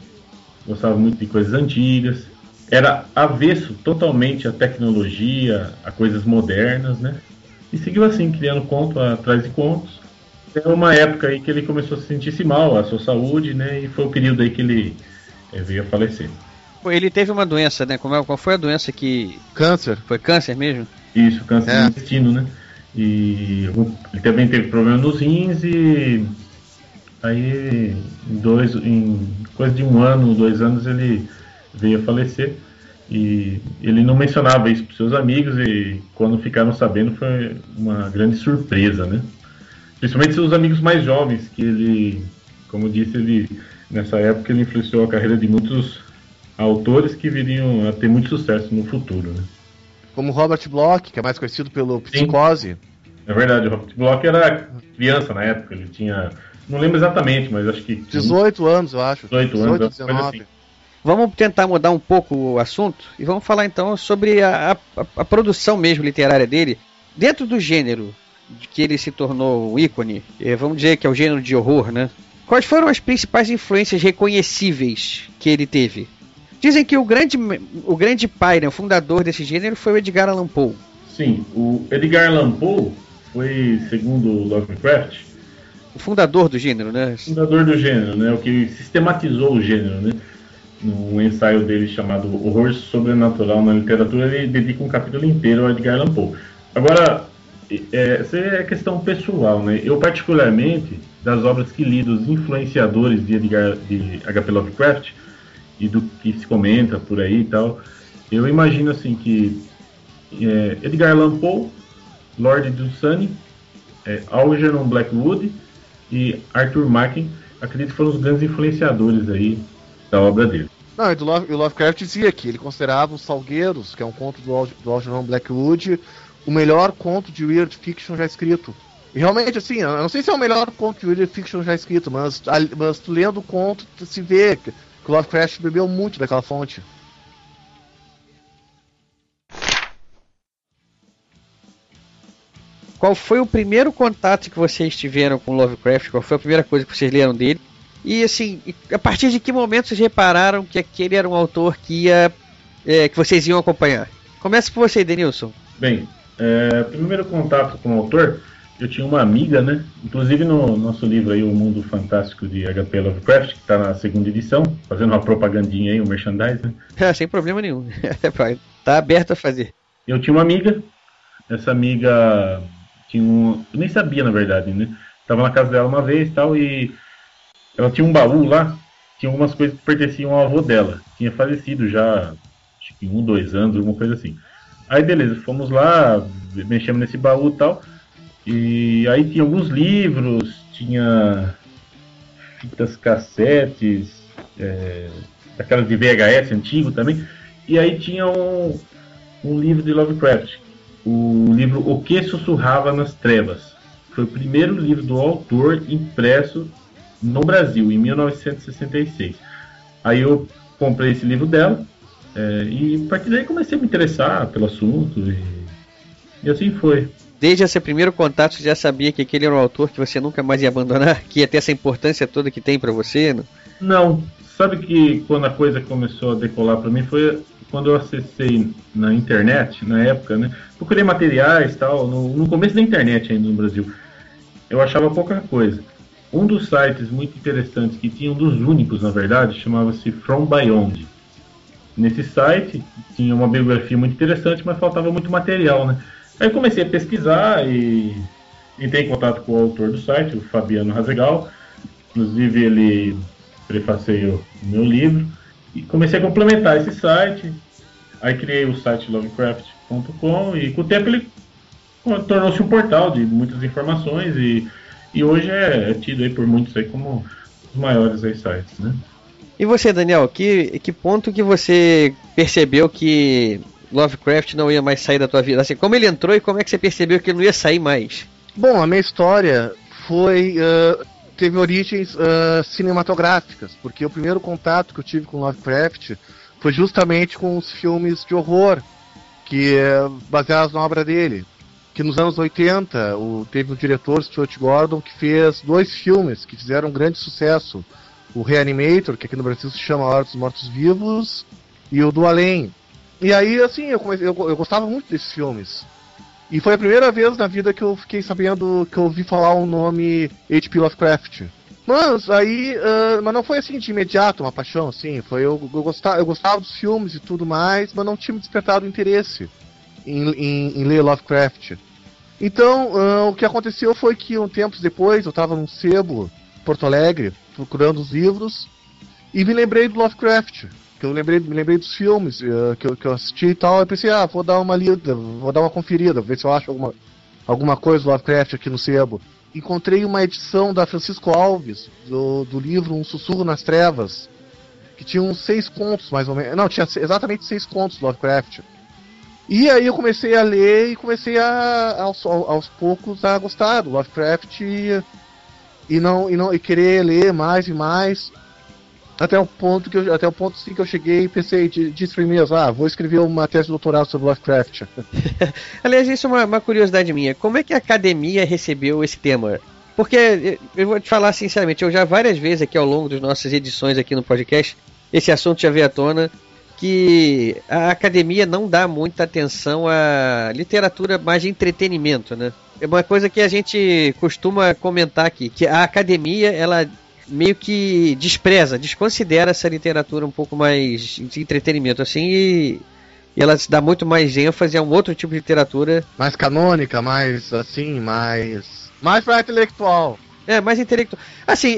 Gostava muito de coisas antigas. Era avesso totalmente à tecnologia, a coisas modernas, né? E seguiu assim, criando conto atrás de contos. Até uma época aí que ele começou a se sentir-se mal, a sua saúde, né? E foi o período aí que ele eh, veio a falecer. Ele teve uma doença, né? Como é- qual foi a doença que. Câncer. Foi câncer mesmo? Isso, câncer É. do intestino, né? E ele também teve problema nos rins e aí em dois, em coisa de um ano, dois anos ele veio a falecer e ele não mencionava isso para seus amigos e quando ficaram sabendo foi uma grande surpresa, né? Principalmente seus amigos mais jovens que ele, como disse, ele nessa época ele influenciou a carreira de muitos autores que viriam a ter muito sucesso no futuro, né? Como Robert Bloch, que é mais conhecido pelo Psicose. É verdade, o Robert Bloch era criança na época, ele tinha. Não lembro exatamente, mas acho que. 18 anos, eu acho. 18 anos, 18, alguma coisa 19. assim. Vamos tentar mudar um pouco o assunto e vamos falar então sobre a, a- a produção mesmo literária dele. Dentro do gênero de que ele se tornou um ícone, eh, vamos dizer que é o gênero de horror, né? Quais foram as principais influências reconhecíveis que ele teve? Dizem que o grande, o grande pai, né, o fundador desse gênero foi o Edgar Allan Poe. Sim, o Edgar Allan Poe foi, segundo o Lovecraft, O fundador do gênero, né? fundador do gênero, né? O que sistematizou o gênero, né? No ensaio dele chamado Horror Sobrenatural na Literatura, ele dedica um capítulo inteiro ao Edgar Allan Poe. Agora, é, essa é questão pessoal, né? Eu, particularmente, das obras que li dos influenciadores de, Edgar, de H.P. Lovecraft e do que se comenta por aí e tal, eu imagino assim que é, Edgar Allan Poe, Lord Dunsany, é, Algernon Blackwood e Arthur Machen, acredito que foram os grandes influenciadores aí da obra dele. Não, e do Love, o Lovecraft dizia que ele considerava os Salgueiros, que é um conto do, do Algernon Blackwood, o melhor conto de weird fiction já escrito. E realmente, assim, eu não sei se é o melhor conto de weird fiction já escrito, mas, mas tu lendo o conto, tu se vê que, o Lovecraft bebeu muito daquela fonte. Qual foi o primeiro contato que vocês tiveram com Lovecraft? Qual foi a primeira coisa que vocês leram dele? E assim, a partir de que momento vocês repararam que aquele era um autor que ia. é, que vocês iam acompanhar? Começa por você, Denilson. Bem, é, primeiro contato com o autor, eu tinha uma amiga, né? Inclusive no nosso livro aí, O Mundo Fantástico de H.P. Lovecraft, que está na segunda edição, fazendo uma propagandinha aí, um merchandise, né? É, sem problema nenhum. tá aberto a fazer. Eu tinha uma amiga, essa amiga tinha um. Eu nem sabia, na verdade, né? Tava na casa dela uma vez e tal, e ela tinha um baú lá, tinha algumas coisas que pertenciam ao avô dela. Tinha falecido já, acho que um, dois anos, alguma coisa assim. Aí beleza, fomos lá, mexemos nesse baú e tal. E aí tinha alguns livros, tinha fitas cassetes, é, aquelas de VHS antigo também. E aí tinha um, um livro de Lovecraft, o livro O que Sussurrava nas Trevas. Foi o primeiro livro do autor impresso no Brasil, em 1966. Aí eu comprei esse livro dela é, e a partir daí comecei a me interessar pelo assunto e, e assim foi. Desde esse primeiro contato, você já sabia que aquele era um autor que você nunca mais ia abandonar? Que ia ter essa importância toda que tem para você? Não? não. Sabe que quando a coisa começou a decolar para mim foi quando eu acessei na internet, na época, né? Procurei materiais tal, no, no começo da internet ainda no Brasil. Eu achava pouca coisa. Um dos sites muito interessantes, que tinha um dos únicos, na verdade, chamava-se From Beyond. Nesse site tinha uma biografia muito interessante, mas faltava muito material, né? Aí comecei a pesquisar e entrei em contato com o autor do site, o Fabiano Razegal. Inclusive ele prefaceou o meu livro. E comecei a complementar esse site. Aí criei o site lovecraft.com e com o tempo ele tornou-se um portal de muitas informações e, e hoje é, é tido aí por muitos aí como os maiores aí sites, né? E você, Daniel, que, que ponto que você percebeu que Lovecraft não ia mais sair da tua vida? Assim, como ele entrou e como é que você percebeu que ele não ia sair mais? Bom, a minha história foi. Uh, teve origens uh, cinematográficas, porque o primeiro contato que eu tive com Lovecraft foi justamente com os filmes de horror, que é baseados na obra dele. Que nos anos 80 o, teve o diretor Stuart Gordon que fez dois filmes que fizeram um grande sucesso. O Reanimator, que aqui no Brasil se chama A Hora dos Mortos Vivos, e o Do Além. E aí, assim, eu, comecei, eu, eu gostava muito desses filmes. E foi a primeira vez na vida que eu fiquei sabendo que eu ouvi falar o nome H.P. Lovecraft. Mas aí, uh, mas não foi assim de imediato uma paixão, assim. Foi eu, eu, gostava, eu gostava dos filmes e tudo mais, mas não tinha me despertado interesse em, em, em ler Lovecraft. Então, uh, o que aconteceu foi que um tempos depois eu estava num sebo, Porto Alegre, procurando os livros e me lembrei do Lovecraft que eu lembrei, lembrei dos filmes uh, que, eu, que eu assisti e tal, eu pensei, ah, vou dar uma lida, vou dar uma conferida, ver se eu acho alguma, alguma coisa do Lovecraft aqui no sebo. Encontrei uma edição da Francisco Alves, do, do livro Um Sussurro nas Trevas, que tinha uns seis contos, mais ou menos. Não, tinha exatamente seis contos do Lovecraft. E aí eu comecei a ler e comecei a, aos, aos poucos a gostar do Lovecraft e, e, não, e, não, e querer ler mais e mais até o ponto que eu, até o ponto sim que eu cheguei e pensei de, disse ah, vou escrever uma tese de doutorado sobre Lovecraft. Aliás, isso é uma, uma, curiosidade minha. Como é que a academia recebeu esse tema? Porque eu vou te falar sinceramente, eu já várias vezes aqui ao longo das nossas edições aqui no podcast, esse assunto já veio à tona que a academia não dá muita atenção à literatura mais de entretenimento, né? É uma coisa que a gente costuma comentar aqui, que a academia ela meio que despreza, desconsidera essa literatura um pouco mais de entretenimento, assim, e, ela se dá muito mais ênfase a um outro tipo de literatura. Mais canônica, mais assim, mais. Mais pra intelectual. É, mais intelectual. Assim,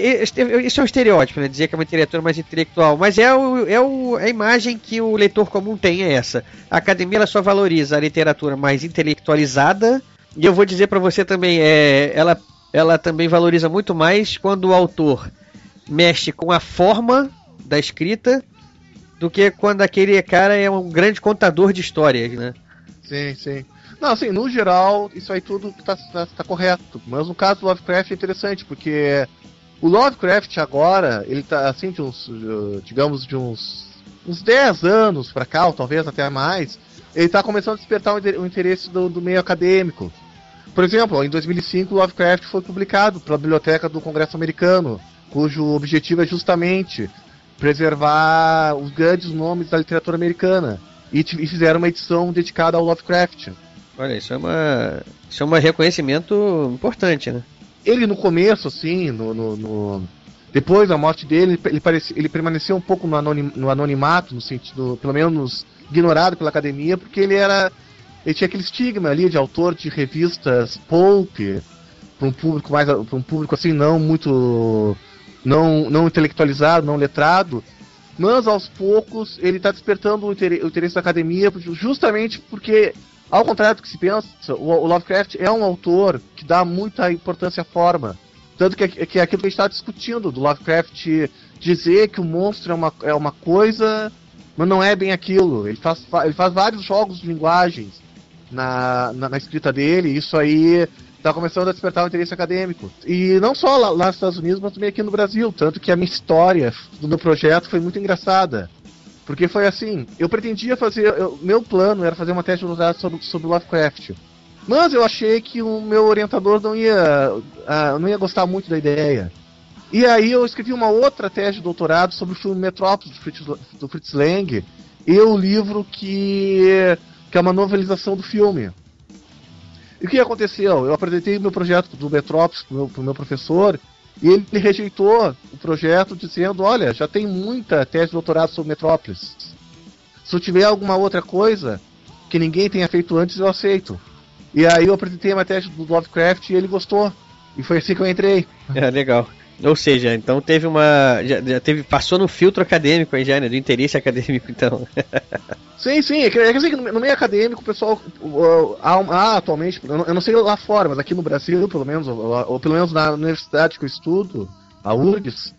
isso é um estereótipo, né? Dizer que é uma literatura mais intelectual. Mas é, o, é o, a imagem que o leitor comum tem, é essa. A academia ela só valoriza a literatura mais intelectualizada. E eu vou dizer para você também, é, ela, ela também valoriza muito mais quando o autor mexe com a forma da escrita do que quando aquele cara é um grande contador de histórias, né? Sim, sim. Não, assim, no geral, isso aí tudo tá, tá, tá correto. Mas no caso do Lovecraft é interessante, porque o Lovecraft agora, ele tá assim, de uns, digamos, de uns, uns 10 anos pra cá, ou talvez até mais, ele tá começando a despertar o interesse do, do meio acadêmico. Por exemplo, em 2005, Lovecraft foi publicado pela Biblioteca do Congresso Americano cujo objetivo é justamente preservar os grandes nomes da literatura americana. E, e fizeram uma edição dedicada ao Lovecraft. Olha, isso é uma. Isso é um reconhecimento importante, né? Ele no começo, assim, no, no, no... depois da morte dele, ele, parece, ele permaneceu um pouco no, anonim, no anonimato, no sentido, pelo menos ignorado pela academia, porque ele era. Ele tinha aquele estigma ali de autor de revistas pulp, para um público mais. para um público assim não muito não, não intelectualizado, não letrado, mas aos poucos ele está despertando o interesse, da academia justamente porque, ao contrário do que se pensa, o, Lovecraft é um autor que dá muita importância à forma. Tanto que, que é aquilo que a gente está discutindo, do Lovecraft dizer que o monstro é uma, é uma coisa, mas não é bem aquilo. Ele faz, ele faz vários jogos de linguagens na, na, na escrita dele, isso aí está começando a despertar o interesse acadêmico. E não só lá, lá, nos Estados Unidos, mas também aqui no Brasil. Tanto que a minha história do meu projeto foi muito engraçada. Porque foi assim, eu pretendia fazer. Eu, meu plano era fazer uma tese de doutorado sobre, sobre Lovecraft. Mas eu achei que o meu orientador não ia, uh, não ia gostar muito da ideia. E aí eu escrevi uma outra tese de doutorado sobre o filme Metrópolis do Fritz, do Fritz Lang e o livro que, que é uma novelização do filme. E o que aconteceu? Eu apresentei meu projeto do Metrópolis para o meu, meu professor e ele rejeitou o projeto dizendo: Olha, já tem muita tese de doutorado sobre Metrópolis. Se eu tiver alguma outra coisa que ninguém tenha feito antes, eu aceito. E aí eu apresentei uma tese do Lovecraft e ele gostou. E foi assim que eu entrei. É, legal. Ou seja, então teve uma. Já, já, teve. Passou no filtro acadêmico aí já, né? Do interesse acadêmico, então. sim, sim. É que, é que assim, no meio acadêmico, o pessoal. Há, há, atualmente, eu não, eu não, sei lá fora, mas aqui no Brasil, pelo menos, ou, ou, pelo menos na universidade que eu estudo, a URGS,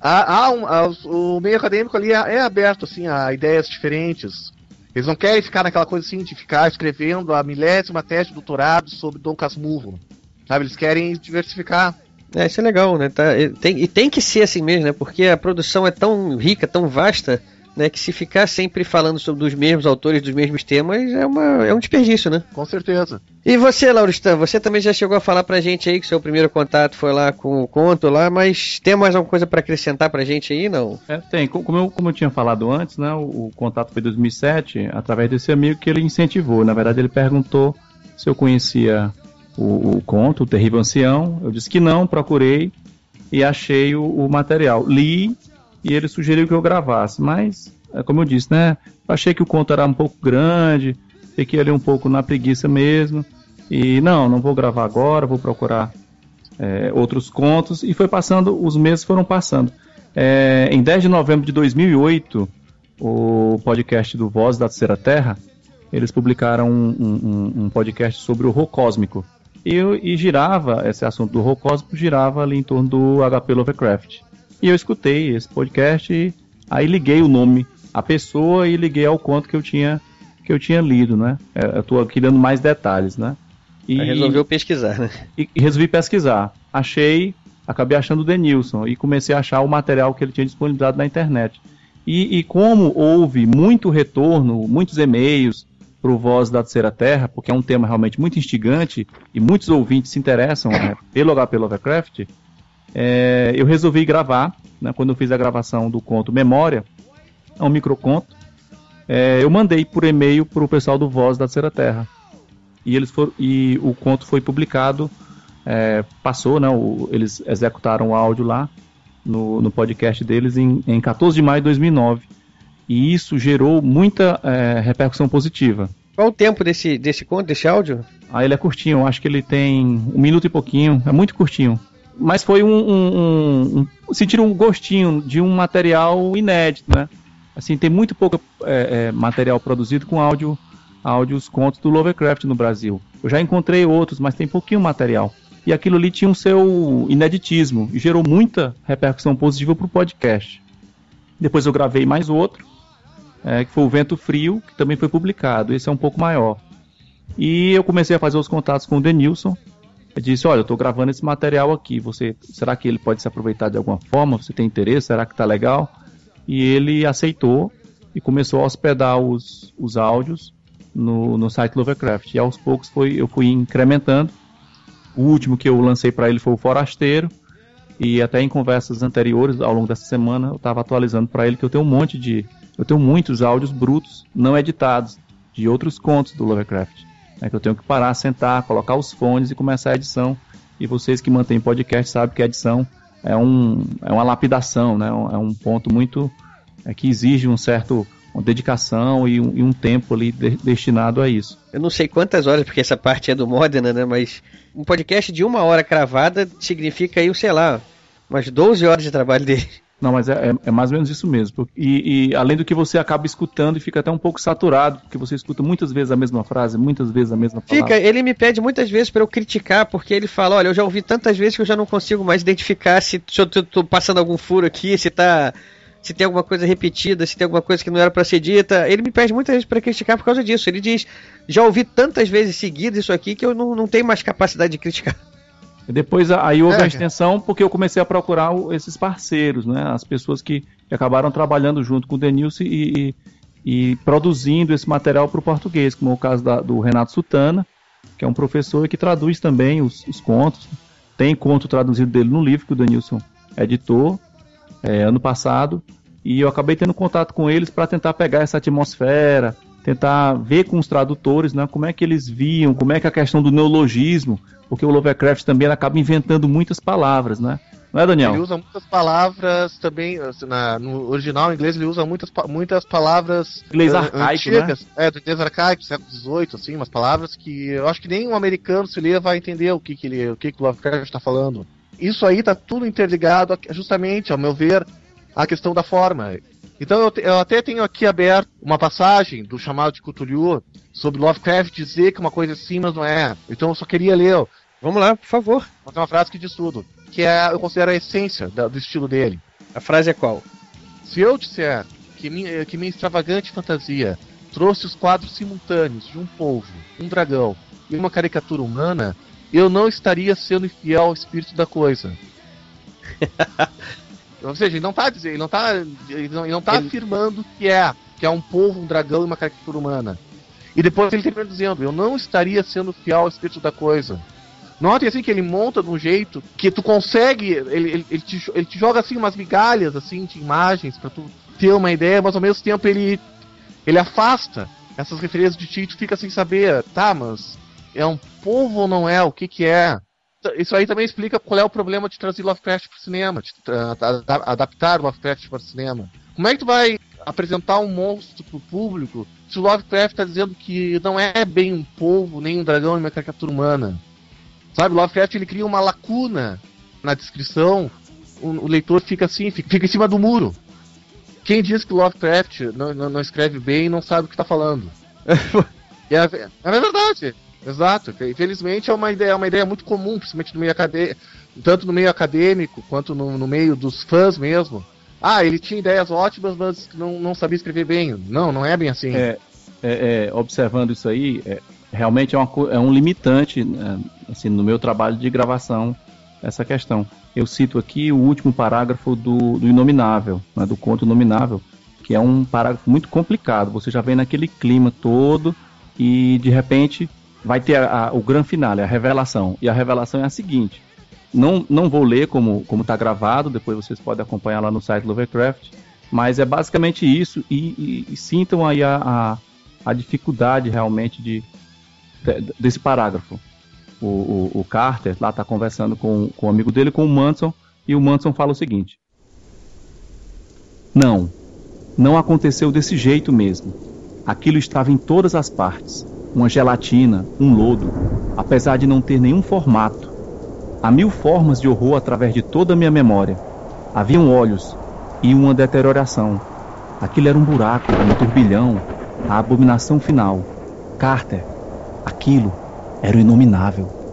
há, há um, há, o meio acadêmico ali é, é aberto assim, a ideias diferentes. Eles não querem ficar naquela coisa assim de ficar escrevendo a milésima tese de doutorado sobre Dom Casmurro. Sabe? Eles querem diversificar. É, isso é legal, né? Tá, tem, e tem que ser assim mesmo, né? Porque a produção é tão rica, tão vasta, né? Que se ficar sempre falando sobre os mesmos autores, dos mesmos temas, é, uma, é um desperdício, né? Com certeza. E você, Lauristan, você também já chegou a falar pra gente aí que seu primeiro contato foi lá com o conto lá, mas tem mais alguma coisa para acrescentar pra gente aí, não? É, tem. Como eu, como eu tinha falado antes, né? O, o contato foi em 2007, através desse amigo que ele incentivou. Na verdade, ele perguntou se eu conhecia o, o, conto, o Terrível Ancião. Eu disse que não, procurei e achei o, o, material. Li e ele sugeriu que eu gravasse, mas, é como eu disse, né? Achei que o conto era um pouco grande, fiquei ali um pouco na preguiça mesmo. E não, não vou gravar agora, vou procurar é, outros contos. E foi passando, os meses foram passando. É, em 10 de novembro de 2008, o podcast do Voz da Terceira Terra, eles publicaram um, um, um podcast sobre o horror cósmico e, e girava, esse assunto do cósmico girava ali em torno do HP Lovecraft. E eu escutei esse podcast e aí liguei o nome à pessoa e liguei ao conto que eu tinha que eu tinha lido, né? É, eu estou aqui dando mais detalhes, né? E resolveu pesquisar, né? E, e, resolvi pesquisar. Achei, acabei achando o Denilson e comecei a achar o material que ele tinha disponibilizado na internet. E, e como houve muito retorno, muitos e-mails, para o Voz da Terceira Terra, porque é um tema realmente muito instigante e muitos ouvintes se interessam né, pelo HP Lovecraft, é, eu resolvi gravar, né, quando eu fiz a gravação do conto Memória, é um microconto, é, eu mandei por e-mail para o pessoal do Voz da Terceira Terra. E, eles for, e o conto foi publicado, é, passou, né, o, eles executaram o áudio lá no, no podcast deles em, em 14 de maio de 2009 e isso gerou muita é, repercussão positiva. Qual o tempo desse, desse conto, desse áudio? Ah, ele é curtinho, acho que ele tem um minuto e pouquinho, é muito curtinho. Mas foi um. um, um, um sentir um gostinho de um material inédito, né? Assim, tem muito pouco é, é, material produzido com áudio, áudios contos do Lovecraft no Brasil. Eu já encontrei outros, mas tem pouquinho material. E aquilo ali tinha um seu ineditismo e gerou muita repercussão positiva para o podcast. Depois eu gravei mais outro, é, que foi o Vento Frio, que também foi publicado. Esse é um pouco maior. E eu comecei a fazer os contatos com o Denilson. Eu disse, olha, eu estou gravando esse material aqui. Você, será que ele pode se aproveitar de alguma forma? Você tem interesse? Será que está legal? E ele aceitou e começou a hospedar os, os áudios no, no site Lovecraft. E aos poucos foi, eu fui incrementando. O último que eu lancei para ele foi o Forasteiro. E até em conversas anteriores, ao longo dessa semana, eu estava atualizando para ele que eu tenho um monte de eu tenho muitos áudios brutos, não editados, de outros contos do Lovecraft. É que eu tenho que parar, sentar, colocar os fones e começar a edição. E vocês que mantêm podcast sabem que a edição é, um, é uma lapidação, né? é um ponto muito é, que exige um certo uma dedicação e um, e um tempo ali de, destinado a isso. Eu não sei quantas horas, porque essa parte é do Modena, né? Mas um podcast de uma hora cravada significa aí, sei lá, umas 12 horas de trabalho dele. Não, mas é, é, é mais ou menos isso mesmo. E, e, além do que você acaba escutando e fica até um pouco saturado, porque você escuta muitas vezes a mesma frase, muitas vezes a mesma palavra. Fica, ele me pede muitas vezes para eu criticar, porque ele fala, olha, eu já ouvi tantas vezes que eu já não consigo mais identificar se, eu tô passando algum furo aqui, se tá se tem alguma coisa repetida, se tem alguma coisa que não era para ser dita. Ele me pede muitas vezes para criticar por causa disso. Ele diz: já ouvi tantas vezes seguidas isso aqui que eu não, não tenho mais capacidade de criticar. Depois aí houve é. a extensão porque eu comecei a procurar esses parceiros, né? As pessoas que, acabaram trabalhando junto com o Denilson e, e, e produzindo esse material para o português, como é o caso da, do Renato Sutana, que é um professor que traduz também os, os, contos. Tem conto traduzido dele no livro que o Denilson editou é, ano passado. E eu acabei tendo contato com eles para tentar pegar essa atmosfera, tentar ver com os tradutores, né, como é que eles viam, como é que a questão do neologismo, porque o Lovecraft também acaba inventando muitas palavras, né? Não é, Daniel? Ele usa muitas palavras também, assim, na, no original inglês ele usa muitas, muitas palavras inglês uh, arcaico, antigas, né? é, do inglês arcaico, século XVIII, assim, umas palavras que eu acho que nem um americano se ler vai entender o que, que ele, o que, que o Lovecraft está falando. Isso aí tá tudo interligado, justamente, ao meu ver, à questão da forma. Então eu, eu, até tenho aqui aberto uma passagem do chamado de Cthulhu sobre Lovecraft dizer que uma coisa é sim, mas não é. Então eu só queria ler. Vamos lá, por favor. Tem uma frase que diz tudo, que é, eu considero a essência do, do estilo dele. A frase é qual? Se eu disser que minha, que minha extravagante fantasia trouxe os quadros simultâneos de um polvo, um dragão e uma caricatura humana, eu não estaria sendo fiel ao espírito da coisa. Ou seja, ele não tá dizendo, ele não tá, ele não, ele não tá ele... afirmando que é, que é um povo, um dragão e uma caricatura humana. E depois ele termina dizendo, eu não estaria sendo fiel ao espírito da coisa. Notem assim que ele monta de um jeito que tu consegue, ele, ele, ele, te, ele te joga assim umas migalhas assim de imagens para tu ter uma ideia, mas ao mesmo tempo ele ele afasta essas referências de ti e tu fica sem saber, tá, mas é um povo ou não é? O que que é? Isso aí também explica qual é o problema de trazer Lovecraft para o cinema, de adaptar Lovecraft para o cinema. Como é que tu vai apresentar um monstro para o público se o Lovecraft está dizendo que não é bem um povo, nem um dragão, nem uma caricatura humana? Sabe, Lovecraft ele cria uma lacuna na descrição, o, o leitor fica assim, fica, fica, em cima do muro. Quem diz que Lovecraft não, não, não escreve bem não sabe o que está falando. é, é verdade. Exato. Infelizmente é uma ideia, é uma ideia muito comum, principalmente no meio acadêmico, tanto no meio acadêmico quanto no, no, meio dos fãs mesmo. Ah, ele tinha ideias ótimas, mas não, não sabia escrever bem. Não, não é bem assim. É, é, é, observando isso aí, é, realmente é, uma, é um limitante né, assim, no meu trabalho de gravação essa questão. Eu cito aqui o último parágrafo do, do Inominável, né, do conto Inominável, que é um parágrafo muito complicado. Você já vem naquele clima todo e de repente vai ter a, a, o grande finale, a revelação. E a revelação é a seguinte: não, não vou ler como está gravado, depois vocês podem acompanhar lá no site Lovecraft, mas é basicamente isso. E, e, e sintam aí a, a, a, dificuldade realmente de, de desse parágrafo. O, o, o, Carter lá está conversando com, com o amigo dele, com o Manson, e o Manson fala o seguinte: Não, não aconteceu desse jeito mesmo. Aquilo estava em todas as partes uma gelatina, um lodo, apesar de não ter nenhum formato. Há mil formas de horror através de toda a minha memória. Haviam olhos e uma deterioração. Aquilo era um buraco, um turbilhão, a abominação final. Carter, aquilo era o inominável.